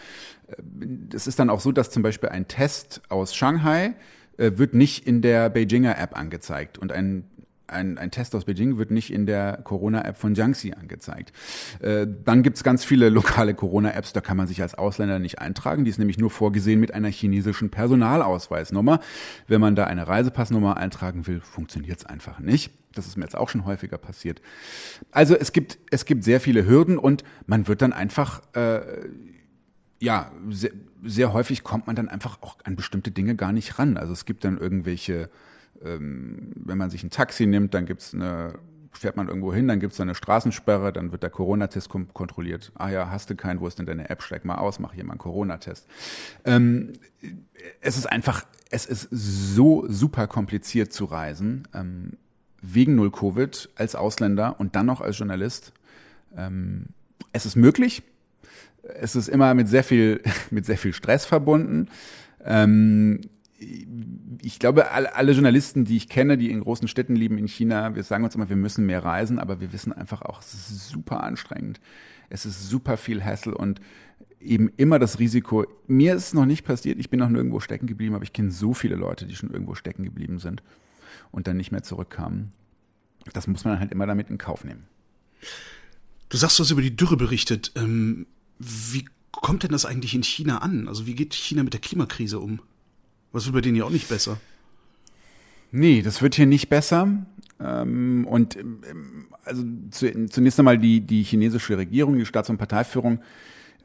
Es ist dann auch so, dass zum Beispiel ein Test aus Shanghai äh, wird nicht in der Beijinger App angezeigt und ein ein, ein Test aus Beijing wird nicht in der Corona-App von Jiangxi angezeigt. Äh, dann gibt's ganz viele lokale Corona-Apps, da kann man sich als Ausländer nicht eintragen. Die ist nämlich nur vorgesehen mit einer chinesischen Personalausweisnummer. Wenn man da eine Reisepassnummer eintragen will, funktioniert's einfach nicht. Das ist mir jetzt auch schon häufiger passiert. Also es gibt, es gibt sehr viele Hürden und man wird dann einfach, äh, ja, sehr, sehr häufig kommt man dann einfach auch an bestimmte Dinge gar nicht ran. Also es gibt dann irgendwelche ähm, wenn man sich ein Taxi nimmt, dann gibt's eine fährt man irgendwo hin, dann gibt's da eine Straßensperre, dann wird der Corona-Test kontrolliert. Ah ja, hast du keinen, wo ist denn deine App? Steig mal aus, mach hier mal einen Corona-Test. Ähm, es ist einfach, es ist so super kompliziert zu reisen, ähm, wegen Null Covid als Ausländer und dann noch als Journalist. Ähm, es ist möglich. Es ist immer mit sehr viel, mit sehr viel Stress verbunden. Ähm, ich glaube, alle, Journalisten, die ich kenne, die in großen Städten leben in China, wir sagen uns immer, wir müssen mehr reisen, aber wir wissen einfach auch, es ist super anstrengend. Es ist super viel Hassel und eben immer das Risiko. Mir ist es noch nicht passiert, ich bin noch nirgendwo stecken geblieben, aber ich kenne so viele Leute, die schon irgendwo stecken geblieben sind und dann nicht mehr zurückkamen. Das muss man halt immer damit in Kauf nehmen. Du sagst, du hast über die Dürre berichtet. Ähm, wie kommt denn das eigentlich in China an? Also wie geht China mit der Klimakrise um? Was wird bei denen ja auch nicht besser? Nee, das wird hier nicht besser. Ähm, und ähm, also zunächst einmal die, die chinesische Regierung, die Staats- und Parteiführung,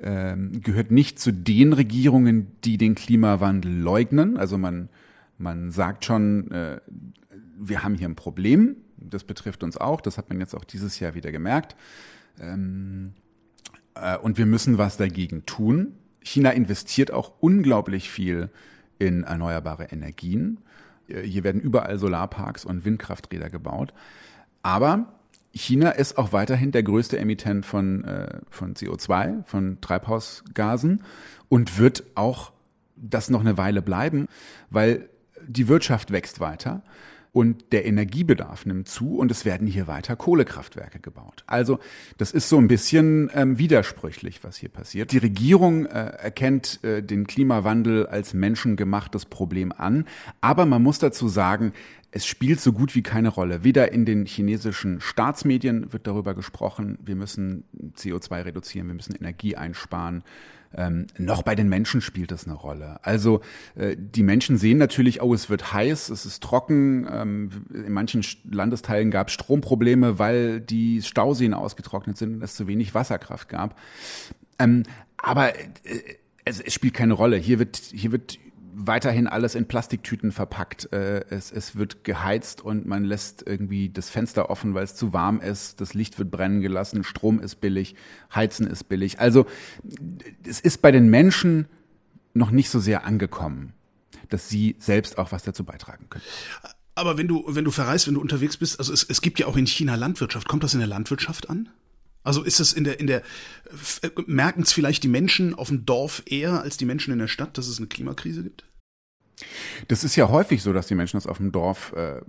ähm, gehört nicht zu den Regierungen, die den Klimawandel leugnen. Also man, man sagt schon, äh, wir haben hier ein Problem. Das betrifft uns auch. Das hat man jetzt auch dieses Jahr wieder gemerkt. Äh, und wir müssen was dagegen tun. China investiert auch unglaublich viel in erneuerbare Energien. Hier werden überall Solarparks und Windkrafträder gebaut. Aber China ist auch weiterhin der größte Emittent von, äh, von CO2, von Treibhausgasen und wird auch das noch eine Weile bleiben, weil die Wirtschaft wächst weiter und der Energiebedarf nimmt zu und es werden hier weiter Kohlekraftwerke gebaut. Also das ist so ein bisschen ähm, widersprüchlich, was hier passiert. Die Regierung äh, erkennt äh, den Klimawandel als menschengemachtes Problem an, aber man muss dazu sagen, es spielt so gut wie keine Rolle. Weder in den chinesischen Staatsmedien wird darüber gesprochen, wir müssen CO2 reduzieren, wir müssen Energie einsparen. Ähm, noch bei den Menschen spielt das eine Rolle. Also äh, die Menschen sehen natürlich, oh, es wird heiß, es ist trocken. Ähm, in manchen Landesteilen gab es Stromprobleme, weil die Stauseen ausgetrocknet sind und es zu wenig Wasserkraft gab. Ähm, aber äh, es, es spielt keine Rolle. Hier wird, hier wird weiterhin alles in Plastiktüten verpackt. Äh, es, es wird geheizt und man lässt irgendwie das Fenster offen, weil es zu warm ist. Das Licht wird brennen gelassen. Strom ist billig. Heizen ist billig. Also es ist bei den Menschen noch nicht so sehr angekommen, dass sie selbst auch was dazu beitragen können. Aber wenn du, wenn du verreist, wenn du unterwegs bist, also es, es gibt ja auch in China Landwirtschaft. Kommt das in der Landwirtschaft an? Also ist es in der, in der, merken es vielleicht die Menschen auf dem Dorf eher als die Menschen in der Stadt, dass es eine Klimakrise gibt? Das ist ja häufig so, dass die Menschen das auf dem Dorf äh,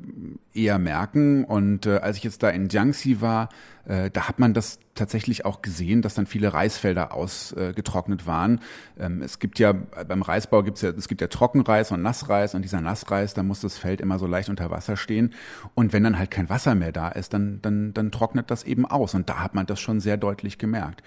eher merken. Und äh, als ich jetzt da in Jiangxi war, äh, da hat man das tatsächlich auch gesehen, dass dann viele Reisfelder ausgetrocknet waren. Ähm, es gibt ja beim Reisbau gibt's ja es gibt ja Trockenreis und Nassreis und dieser Nassreis, da muss das Feld immer so leicht unter Wasser stehen. Und wenn dann halt kein Wasser mehr da ist, dann dann dann trocknet das eben aus. Und da hat man das schon sehr deutlich gemerkt.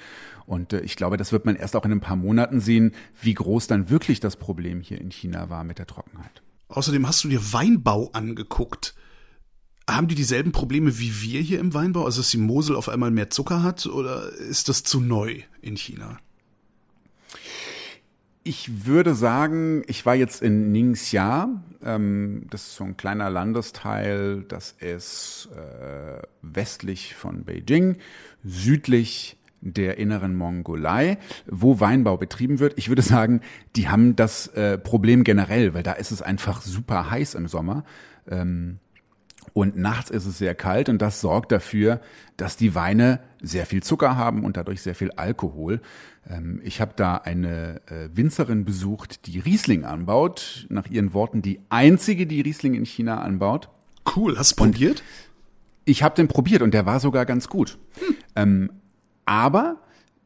Und äh, ich glaube, das wird man erst auch in ein paar Monaten sehen, wie groß dann wirklich das Problem hier in China war mit der Trockenheit. Außerdem hast du dir Weinbau angeguckt. Haben die dieselben Probleme wie wir hier im Weinbau? Also, dass die Mosel auf einmal mehr Zucker hat? Oder ist das zu neu in China? Ich würde sagen, ich war jetzt in Ningxia. Ähm, das ist so ein kleiner Landesteil. Das ist äh, westlich von Beijing, südlich der inneren Mongolei, wo Weinbau betrieben wird. Ich würde sagen, die haben das äh, Problem generell, weil da ist es einfach super heiß im Sommer. Ähm, und nachts ist es sehr kalt und das sorgt dafür, dass die Weine sehr viel Zucker haben und dadurch sehr viel Alkohol. Ähm, ich habe da eine äh, Winzerin besucht, die Riesling anbaut. Nach ihren Worten die einzige, die Riesling in China anbaut. Cool, hast du probiert? Ich habe den probiert und der war sogar ganz gut. Hm. Ähm, aber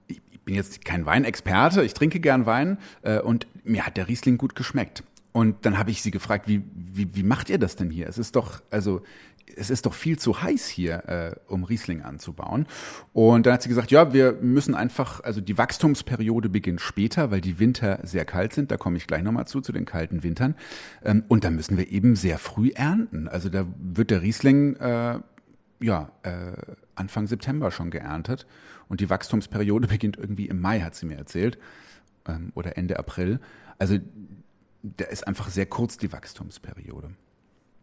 ich bin jetzt kein Weinexperte, ich trinke gern Wein äh, und mir hat der Riesling gut geschmeckt. Und dann habe ich sie gefragt, wie, wie, wie macht ihr das denn hier? Es ist doch, also es ist doch viel zu heiß hier, äh, um Riesling anzubauen. Und dann hat sie gesagt, ja, wir müssen einfach, also die Wachstumsperiode beginnt später, weil die Winter sehr kalt sind. Da komme ich gleich nochmal zu, zu den kalten Wintern. Ähm, und da müssen wir eben sehr früh ernten. Also da wird der Riesling, äh, ja, äh, Anfang September schon geerntet. Und die Wachstumsperiode beginnt irgendwie im Mai, hat sie mir erzählt. Ähm, oder Ende April. Also da ist einfach sehr kurz die Wachstumsperiode.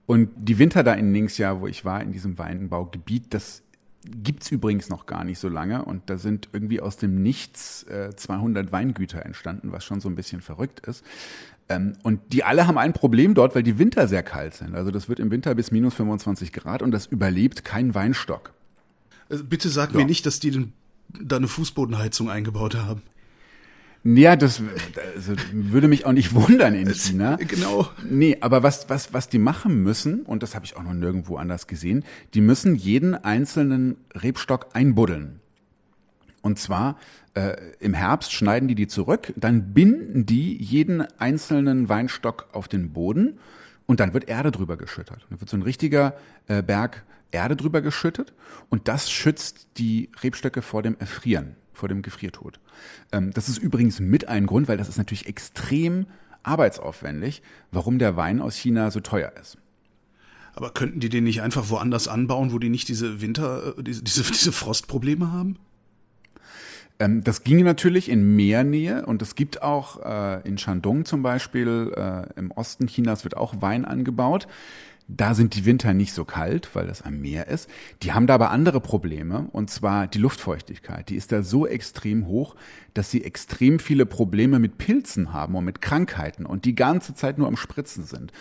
Und die Winter da in Ningxia, wo ich war, in diesem Weinbaugebiet, das gibt's übrigens noch gar nicht so lange. Und da sind irgendwie aus dem Nichts äh, 200 Weingüter entstanden, was schon so ein bisschen verrückt ist. Ähm, und die alle haben ein Problem dort, weil die Winter sehr kalt sind. Also das wird im Winter bis minus 25 Grad und das überlebt kein Weinstock. Also bitte sag ja. mir nicht, dass die da eine Fußbodenheizung eingebaut haben. Ja, das also, würde mich auch nicht wundern in China. Genau. Nee, aber was, was, was die machen müssen, und das habe ich auch noch nirgendwo anders gesehen, die müssen jeden einzelnen Rebstock einbuddeln. Und zwar äh, im Herbst schneiden die die zurück, dann binden die jeden einzelnen Weinstock auf den Boden und dann wird Erde drüber geschüttet. Dann wird so ein richtiger äh, Berg Erde drüber geschüttet und das schützt die Rebstöcke vor dem Erfrieren vor dem Gefriertod. Ähm, das ist übrigens mit ein Grund, weil das ist natürlich extrem arbeitsaufwendig, warum der Wein aus China so teuer ist. Aber könnten die den nicht einfach woanders anbauen, wo die nicht diese Winter, äh, diese, diese, diese Frostprobleme haben? Ähm, das ginge natürlich in Meernähe und es gibt auch äh, in Shandong zum Beispiel, äh, im Osten Chinas wird auch Wein angebaut. Da sind die Winter nicht so kalt, weil das am Meer ist. Die haben da aber andere Probleme, und zwar die Luftfeuchtigkeit. Die ist da so extrem hoch, dass sie extrem viele Probleme mit Pilzen haben und mit Krankheiten und die ganze Zeit nur am Spritzen sind.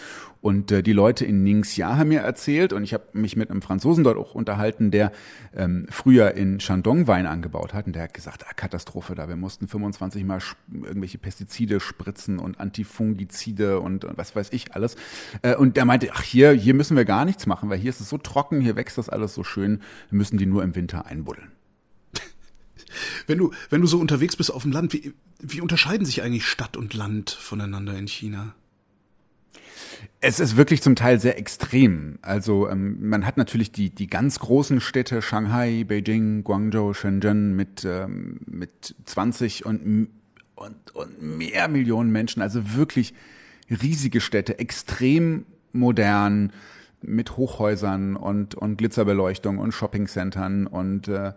Und äh, die Leute in Ningxia haben mir erzählt, und ich habe mich mit einem Franzosen dort auch unterhalten, der ähm, früher in Shandong Wein angebaut hat, und der hat gesagt, ah, Katastrophe da, wir mussten 25 Mal irgendwelche Pestizide spritzen und Antifungizide und, und was weiß ich alles. Äh, und der meinte, ach hier, hier müssen wir gar nichts machen, weil hier ist es so trocken, hier wächst das alles so schön, wir müssen die nur im Winter einbuddeln. Wenn du, wenn du so unterwegs bist auf dem Land, wie, wie unterscheiden sich eigentlich Stadt und Land voneinander in China? Es ist wirklich zum Teil sehr extrem. Also ähm, man hat natürlich die, die ganz großen Städte, Shanghai, Beijing, Guangzhou, Shenzhen mit, ähm, mit 20 und, und, und mehr Millionen Menschen. Also wirklich riesige Städte, extrem modern, mit Hochhäusern und, und Glitzerbeleuchtung und Shoppingcentern und äh,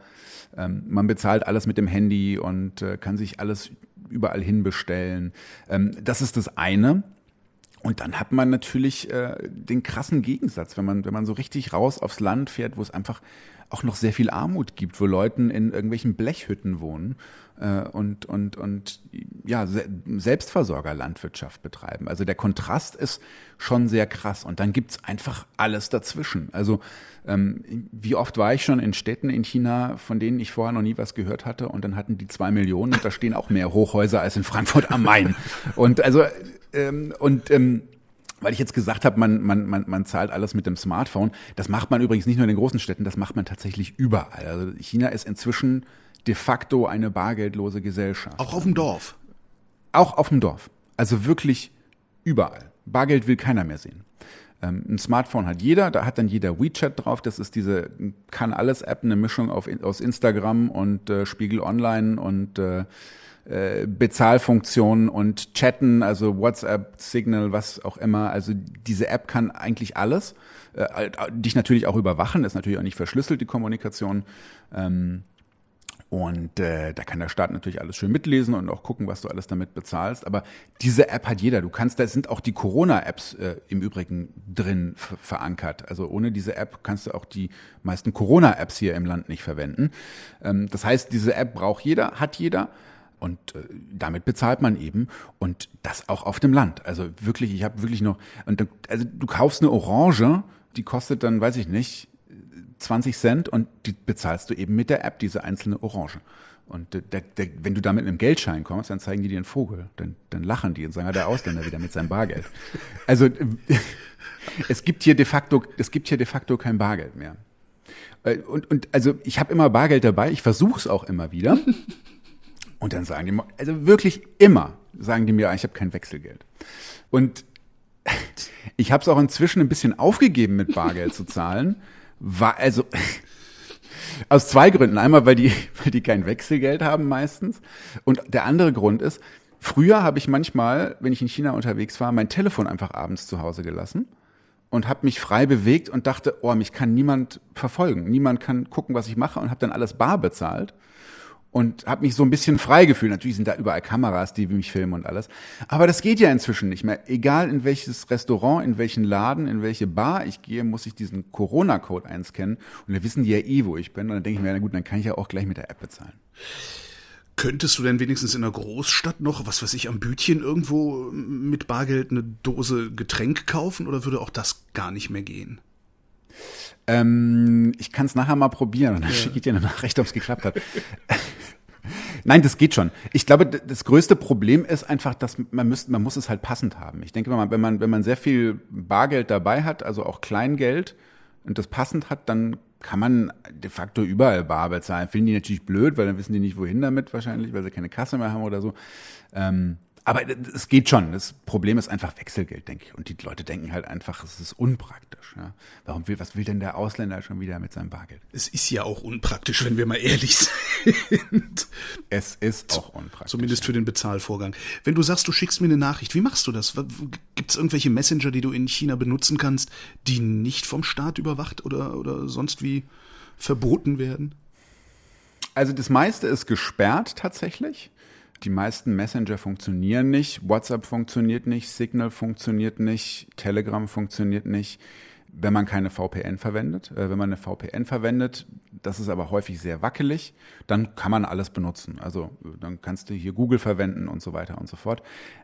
ähm, man bezahlt alles mit dem Handy und äh, kann sich alles überall hin bestellen. Ähm, das ist das eine. Und dann hat man natürlich äh, den krassen Gegensatz, wenn man, wenn man so richtig raus aufs Land fährt, wo es einfach auch noch sehr viel Armut gibt, wo Leuten in irgendwelchen Blechhütten wohnen und, und, und ja, Se Selbstversorgerlandwirtschaft betreiben. Also der Kontrast ist schon sehr krass. Und dann gibt's einfach alles dazwischen. Also ähm, wie oft war ich schon in Städten in China, von denen ich vorher noch nie was gehört hatte, und dann hatten die zwei Millionen und da stehen auch mehr Hochhäuser als in Frankfurt am Main. Und also ähm, und ähm, weil ich jetzt gesagt habe, man, man, man, man zahlt alles mit dem Smartphone. Das macht man übrigens nicht nur in den großen Städten, das macht man tatsächlich überall. Also China ist inzwischen de facto eine bargeldlose Gesellschaft. Auch auf dem Dorf. Auch auf dem Dorf. Also wirklich überall. Bargeld will keiner mehr sehen. Ähm, ein Smartphone hat jeder, da hat dann jeder WeChat drauf. Das ist diese kann alles App, eine Mischung auf, aus Instagram und äh, Spiegel Online und äh, äh, Bezahlfunktionen und Chatten, also WhatsApp, Signal, was auch immer. Also diese App kann eigentlich alles. Äh, dich natürlich auch überwachen, ist natürlich auch nicht verschlüsselt, die Kommunikation. Ähm, Und äh, da kann der Staat natürlich alles schön mitlesen und auch gucken, was du alles damit bezahlst. Aber diese App hat jeder. Du kannst, da sind auch die Corona-Apps äh, im Übrigen drin verankert. Also ohne diese App kannst du auch die meisten Corona-Apps hier im Land nicht verwenden. Ähm, das heißt, diese App braucht jeder, hat jeder. Und äh, damit bezahlt man eben und das auch auf dem Land. Also wirklich, ich habe wirklich noch, und also du kaufst eine Orange, die kostet dann, weiß ich nicht, 20 Cent und die bezahlst du eben mit der App, diese einzelne Orange. Und der, der, wenn du da mit einem Geldschein kommst, dann zeigen die dir einen Vogel. Dann, dann lachen die und sagen, ah, der Ausländer wieder mit seinem Bargeld. Also es gibt hier de facto, es gibt hier de facto kein Bargeld mehr. Äh, und, und also ich habe immer Bargeld dabei, ich versuche es auch immer wieder. Und dann sagen die, also wirklich immer sagen die mir, ich habe kein Wechselgeld. Und ich habe es auch inzwischen ein bisschen aufgegeben, mit Bargeld zu zahlen, war also aus zwei Gründen. Einmal, weil die, weil die kein Wechselgeld haben meistens. Und der andere Grund ist, früher habe ich manchmal, wenn ich in China unterwegs war, mein Telefon einfach abends zu Hause gelassen und habe mich frei bewegt und dachte, oh, mich kann niemand verfolgen. Niemand kann gucken, was ich mache und habe dann alles bar bezahlt und habe mich so ein bisschen frei gefühlt. Natürlich sind da überall Kameras, die mich filmen und alles. Aber das geht ja inzwischen nicht mehr. Egal in welches Restaurant, in welchen Laden, in welche Bar ich gehe, muss ich diesen Corona-Code einscannen. Und da wissen die ja eh, wo ich bin. Und dann denke ich mir, na gut, dann kann ich ja auch gleich mit der App bezahlen. Könntest du denn wenigstens in einer Großstadt noch, was weiß ich, am Bütchen irgendwo mit Bargeld eine Dose Getränk kaufen oder würde auch das gar nicht mehr gehen? Ähm, ich kann es nachher mal probieren und dann ja. schicke ich dir eine Nachricht, ob es geklappt hat. Nein, das geht schon. Ich glaube, das größte Problem ist einfach, dass man müsste, man muss es halt passend haben. Ich denke, man, wenn man, wenn man sehr viel Bargeld dabei hat, also auch Kleingeld und das passend hat, dann kann man de facto überall bar bezahlen. Finden die natürlich blöd, weil dann wissen die nicht, wohin damit wahrscheinlich, weil sie keine Kasse mehr haben oder so. Ähm, aber es geht schon. Das Problem ist einfach Wechselgeld, denke ich. Und die Leute denken halt einfach, es ist unpraktisch. Ja. Warum will, was will denn der Ausländer schon wieder mit seinem Bargeld? Es ist ja auch unpraktisch, wenn wir mal ehrlich sind. Es ist auch unpraktisch. Zumindest für den Bezahlvorgang. Wenn du sagst, du schickst mir eine Nachricht, wie machst du das? Gibt es irgendwelche Messenger, die du in China benutzen kannst, die nicht vom Staat überwacht oder, oder sonst wie verboten werden? Also das meiste ist gesperrt tatsächlich. Die meisten Messenger funktionieren nicht. WhatsApp funktioniert nicht, Signal funktioniert nicht, Telegram funktioniert nicht, wenn man keine VPN verwendet. Äh, wenn man eine VPN verwendet, das ist aber häufig sehr wackelig, dann kann man alles benutzen. Also dann kannst du hier Google verwenden und so weiter und so fort.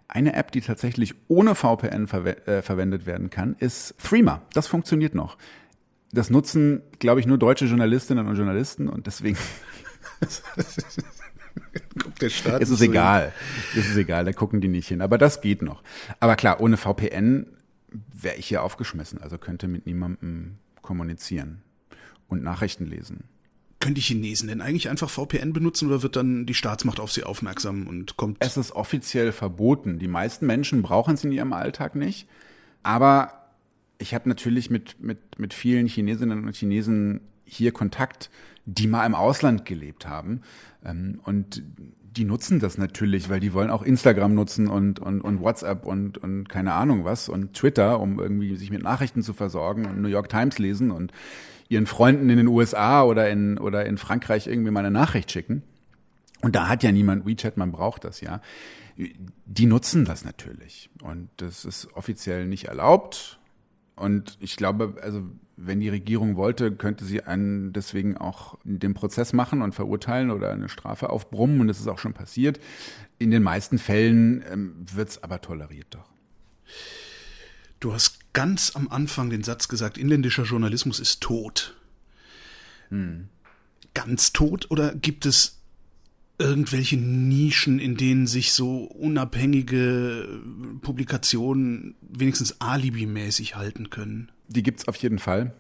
Eine App, die tatsächlich ohne VPN verwe äh, verwendet werden kann, ist Threema. Das funktioniert noch. Das nutzen, glaube ich, nur deutsche Journalistinnen und Journalisten und deswegen Guckt der Staat es ist egal. Es ist egal, da gucken die nicht hin. Aber das geht noch. Aber klar, ohne VPN wäre ich hier aufgeschmissen. Also könnte mit niemandem kommunizieren und Nachrichten lesen. Können die Chinesen denn eigentlich einfach VPN benutzen oder wird dann die Staatsmacht auf sie aufmerksam und kommt? Es ist offiziell verboten. Die meisten Menschen brauchen es in ihrem Alltag nicht. Aber ich habe natürlich mit, mit, mit vielen Chinesinnen und Chinesen hier Kontakt, die mal im Ausland gelebt haben. Ähm, und die nutzen das natürlich, weil die wollen auch Instagram nutzen und, und, und WhatsApp und, und keine Ahnung was und Twitter, um irgendwie sich mit Nachrichten zu versorgen und New York Times lesen und ihren Freunden in den USA oder in, oder in Frankreich irgendwie mal eine Nachricht schicken. Und da hat ja niemand WeChat, man braucht das ja. Die nutzen das natürlich. Und das ist offiziell nicht erlaubt. Und ich glaube, also wenn die Regierung wollte, könnte sie einen deswegen auch den Prozess machen und verurteilen oder eine Strafe aufbrummen. Und das ist auch schon passiert. In den meisten Fällen ähm, wird es aber toleriert doch. Du hast ganz am Anfang den Satz gesagt, inländischer Journalismus ist tot. Hm. Ganz tot oder gibt es irgendwelche Nischen, in denen sich so unabhängige Publikationen wenigstens alibimäßig halten können? Die gibt's auf jeden Fall.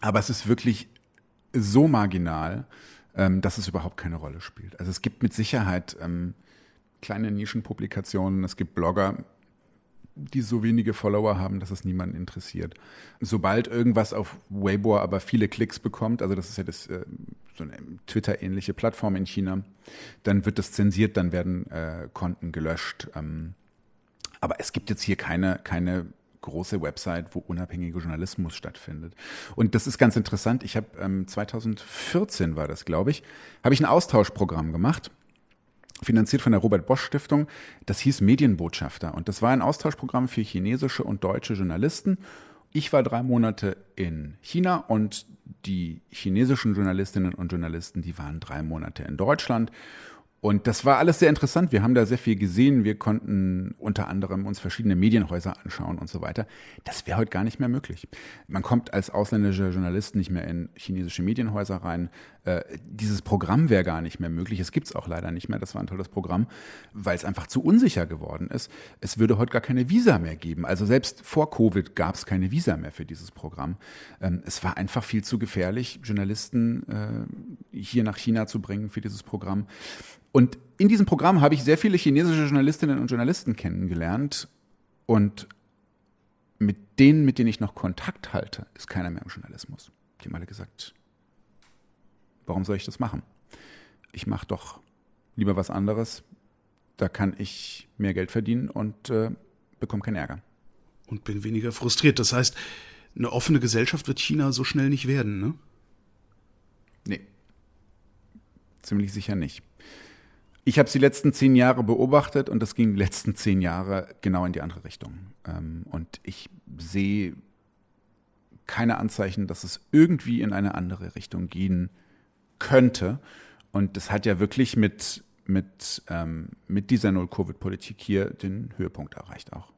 Aber es ist wirklich so marginal, ähm, dass es überhaupt keine Rolle spielt. Also es gibt mit Sicherheit ähm, kleine Nischenpublikationen, es gibt Blogger, die so wenige Follower haben, dass es niemanden interessiert. Sobald irgendwas auf Weibo aber viele Klicks bekommt, also das ist ja das, äh, so eine Twitter-ähnliche Plattform in China, dann wird das zensiert, dann werden äh, Konten gelöscht. Ähm, aber es gibt jetzt hier keine, keine große Website, wo unabhängiger Journalismus stattfindet. Und das ist ganz interessant. Ich habe ähm, 2014 war das, glaube ich, habe ich ein Austauschprogramm gemacht finanziert von der Robert Bosch Stiftung. Das hieß Medienbotschafter und das war ein Austauschprogramm für chinesische und deutsche Journalisten. Ich war drei Monate in China und die chinesischen Journalistinnen und Journalisten, die waren drei Monate in Deutschland. Und das war alles sehr interessant. Wir haben da sehr viel gesehen. Wir konnten unter anderem uns verschiedene Medienhäuser anschauen und so weiter. Das wäre heute gar nicht mehr möglich. Man kommt als ausländischer Journalist nicht mehr in chinesische Medienhäuser rein. Äh, dieses Programm wäre gar nicht mehr möglich. Es gibt es auch leider nicht mehr. Das war ein tolles Programm, weil es einfach zu unsicher geworden ist. Es würde heute gar keine Visa mehr geben. Also selbst vor Covid gab es keine Visa mehr für dieses Programm. Ähm, es war einfach viel zu gefährlich, Journalisten äh, hier nach China zu bringen für dieses Programm. Und in diesem Programm habe ich sehr viele chinesische Journalistinnen und Journalisten kennengelernt. Und mit denen, mit denen ich noch Kontakt halte, ist keiner mehr im Journalismus. Die haben alle gesagt, warum soll ich das machen? Ich mache doch lieber was anderes. Da kann ich mehr Geld verdienen und äh, bekomme keinen Ärger. Und bin weniger frustriert. Das heißt, eine offene Gesellschaft wird China so schnell nicht werden, ne? Nee. Ziemlich sicher nicht. Ich habe es die letzten zehn Jahre beobachtet und das ging die letzten zehn Jahre genau in die andere Richtung. Ähm, und ich sehe keine Anzeichen, dass es irgendwie in eine andere Richtung gehen könnte. Und das hat ja wirklich mit, mit, ähm, mit dieser Null-Covid-Politik hier den Höhepunkt erreicht auch.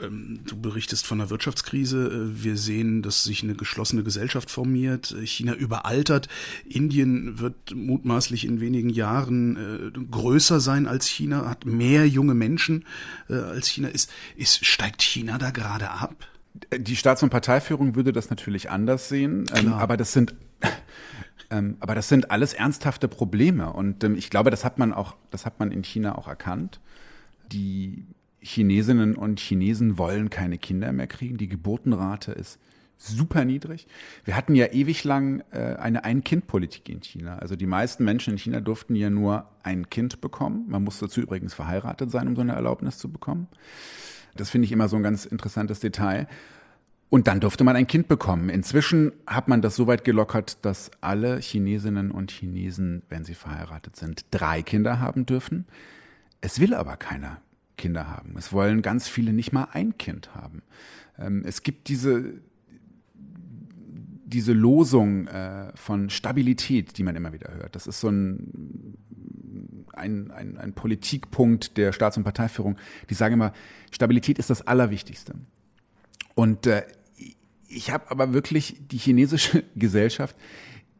Ähm, du berichtest von einer Wirtschaftskrise. Äh, wir sehen, dass sich eine geschlossene Gesellschaft formiert. Äh, China überaltert. Indien wird mutmaßlich in wenigen Jahren äh, größer sein als China, hat mehr junge Menschen als China. Ist, ist, steigt China da gerade ab? Die Staats- und Parteiführung würde das natürlich anders sehen. Ähm, aber das sind ähm, aber das sind alles ernsthafte Probleme. Und ich glaube, das hat man auch, das hat man in China auch erkannt. Die Chinesinnen und Chinesen wollen keine Kinder mehr kriegen. Die Geburtenrate ist super niedrig. Wir hatten ja ewig lang äh, eine Ein-Kind-Politik in China. Also die meisten Menschen in China durften ja nur ein Kind bekommen. Man muss dazu übrigens verheiratet sein, um so eine Erlaubnis zu bekommen. Das finde ich immer so ein ganz interessantes Detail. Und dann durfte man ein Kind bekommen. Inzwischen hat man das so weit gelockert, dass alle Chinesinnen und Chinesen, wenn sie verheiratet sind, drei Kinder haben dürfen. Es will aber keiner Kinder haben. Es wollen ganz viele nicht mal ein Kind haben. Ähm, es gibt diese, diese Losung äh, von Stabilität, die man immer wieder hört. Das ist so ein, ein, ein, ein Politikpunkt der Staats- und Parteiführung. Die sagen immer, Stabilität ist das Allerwichtigste. Und äh, ich habe aber wirklich die chinesische Gesellschaft,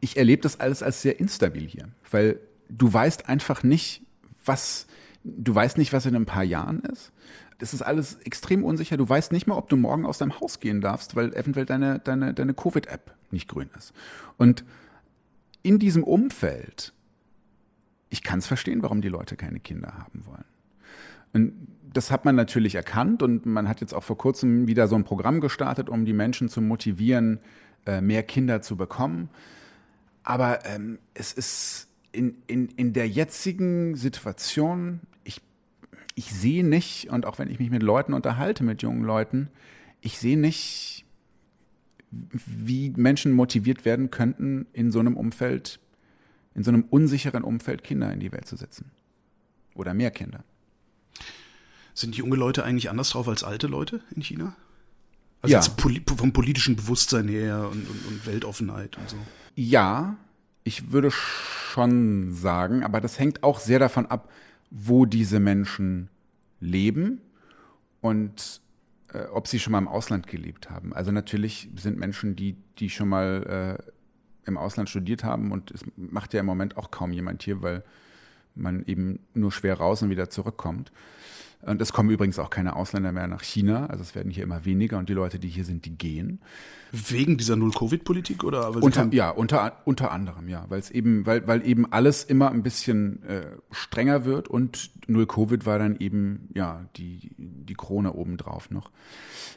ich erlebe das alles als sehr instabil hier, weil du weißt einfach nicht, was Du weißt nicht, was in ein paar Jahren ist. Das ist alles extrem unsicher. Du weißt nicht mal, ob du morgen aus deinem Haus gehen darfst, weil eventuell deine, deine, deine Covid-App nicht grün ist. Und in diesem Umfeld, ich kann es verstehen, warum die Leute keine Kinder haben wollen. Und das hat man natürlich erkannt und man hat jetzt auch vor kurzem wieder so ein Programm gestartet, um die Menschen zu motivieren, äh, mehr Kinder zu bekommen. Aber ähm, es ist in, in, in der jetzigen Situation, ich, ich sehe nicht, und auch wenn ich mich mit Leuten unterhalte, mit jungen Leuten, ich sehe nicht, wie Menschen motiviert werden könnten, in so einem Umfeld, in so einem unsicheren Umfeld Kinder in die Welt zu setzen. Oder mehr Kinder. Sind junge Leute eigentlich anders drauf als alte Leute in China? Also ja. vom politischen Bewusstsein her und, und, und Weltoffenheit und so. Ja, ich würde schon sagen, aber das hängt auch sehr davon ab, wo diese Menschen leben und äh, ob sie schon mal im Ausland gelebt haben. Also natürlich sind Menschen, die, die schon mal äh, im Ausland studiert haben und es macht ja im Moment auch kaum jemand hier, weil man eben nur schwer raus und wieder zurückkommt. Und es kommen übrigens auch keine Ausländer mehr nach China. Also es werden hier immer weniger und die Leute, die hier sind, die gehen. Wegen dieser Null-Covid-Politik oder? Unter, ja, unter, unter anderem, ja. Weil es eben, weil, weil eben alles immer ein bisschen äh, strenger wird und Null-Covid war dann eben, ja, die, die Krone obendrauf noch.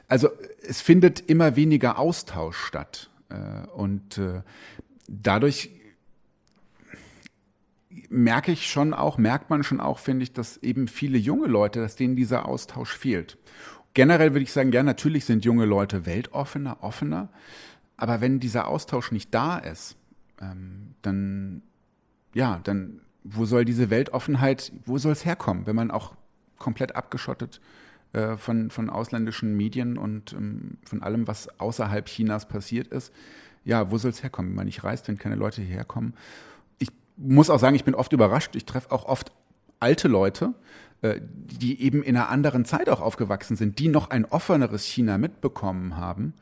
Also es findet immer weniger Austausch statt. Äh, und äh, dadurch merke ich schon auch, merkt man schon auch, finde ich, dass eben viele junge Leute, dass denen dieser Austausch fehlt. generell würde ich sagen, ja, natürlich sind junge Leute weltoffener, offener. Aber wenn dieser Austausch nicht da ist, ähm, dann, ja, dann, wo soll diese Weltoffenheit, wo soll es herkommen, wenn man auch komplett abgeschottet äh, von, von ausländischen Medien und ähm, von allem, was außerhalb Chinas passiert ist? Ja, wo soll es herkommen, wenn man nicht reist, wenn keine Leute hierher kommen? Muss auch sagen, ich bin oft überrascht. Ich treffe auch oft alte Leute, äh, die eben in einer anderen Zeit auch aufgewachsen sind, die noch ein offeneres China mitbekommen haben,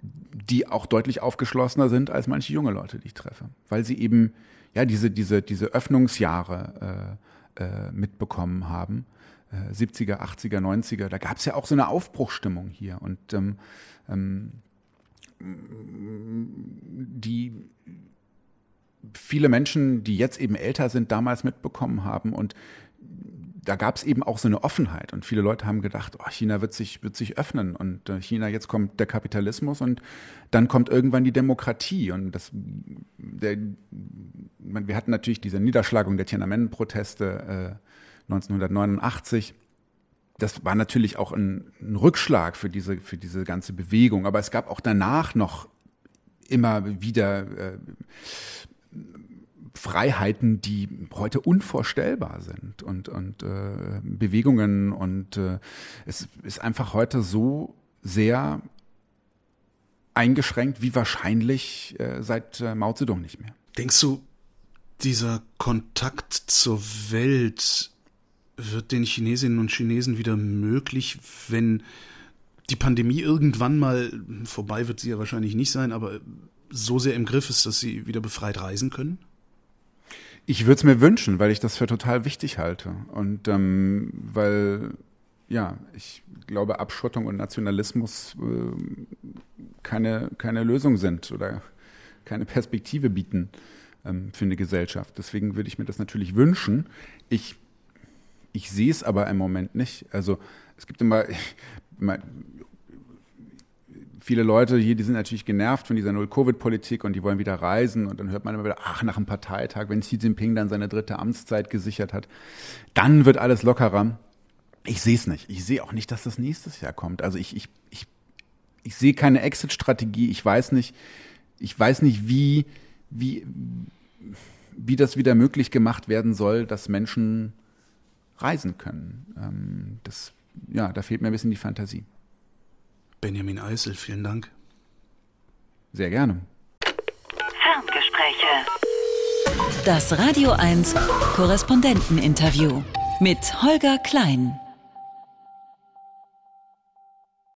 die auch deutlich aufgeschlossener sind als manche junge Leute, die ich treffe, weil sie eben ja diese diese diese Öffnungsjahre äh, äh, mitbekommen haben. 70er, 80er, 90er, da gab es ja auch so eine Aufbruchstimmung hier und ähm, ähm, die viele Menschen, die jetzt eben älter sind, damals mitbekommen haben. Und da gab es eben auch so eine Offenheit. Und viele Leute haben gedacht, oh, China wird sich, wird sich öffnen. Und äh, China, jetzt kommt der Kapitalismus und dann kommt irgendwann die Demokratie. Und das, der, wir hatten natürlich diese Niederschlagung der Tiananmen-Proteste äh, 1989. Das war natürlich auch ein, ein Rückschlag für diese, für diese ganze Bewegung, aber es gab auch danach noch immer wieder äh, Freiheiten, die heute unvorstellbar sind und, und äh, Bewegungen und äh, es ist einfach heute so sehr eingeschränkt wie wahrscheinlich äh, seit äh, Mao Zedong nicht mehr. Denkst du, dieser Kontakt zur Welt wird den Chinesinnen und Chinesen wieder möglich, wenn die Pandemie irgendwann mal vorbei wird sie ja wahrscheinlich nicht sein, aber so sehr im Griff ist, dass sie wieder befreit reisen können? Ich würde es mir wünschen, weil ich das für total wichtig halte. Und ähm, weil, ja, ich glaube, Abschottung und Nationalismus äh, keine, keine Lösung sind oder keine Perspektive bieten ähm, für eine Gesellschaft. Deswegen würde ich mir das natürlich wünschen. Ich, ich sehe es aber im Moment nicht. Also es gibt immer, ich, viele Leute hier, die sind natürlich genervt von dieser Null-Covid-Politik und die wollen wieder reisen und dann hört man immer wieder, ach, nach einem Parteitag, wenn Xi Jinping dann seine dritte Amtszeit gesichert hat, dann wird alles lockerer. Ich sehe es nicht. Ich sehe auch nicht, dass das nächstes Jahr kommt. Also ich, ich, ich, ich sehe keine Exit-Strategie. Ich weiß nicht, ich weiß nicht, wie, wie, wie das wieder möglich gemacht werden soll, dass Menschen reisen können. Ähm, das, ja, da fehlt mir ein bisschen die Fantasie. Benjamin Eisel, vielen Dank. Sehr gerne. Ferngespräche. Das Radio 1 Korrespondenteninterview mit Holger Klein.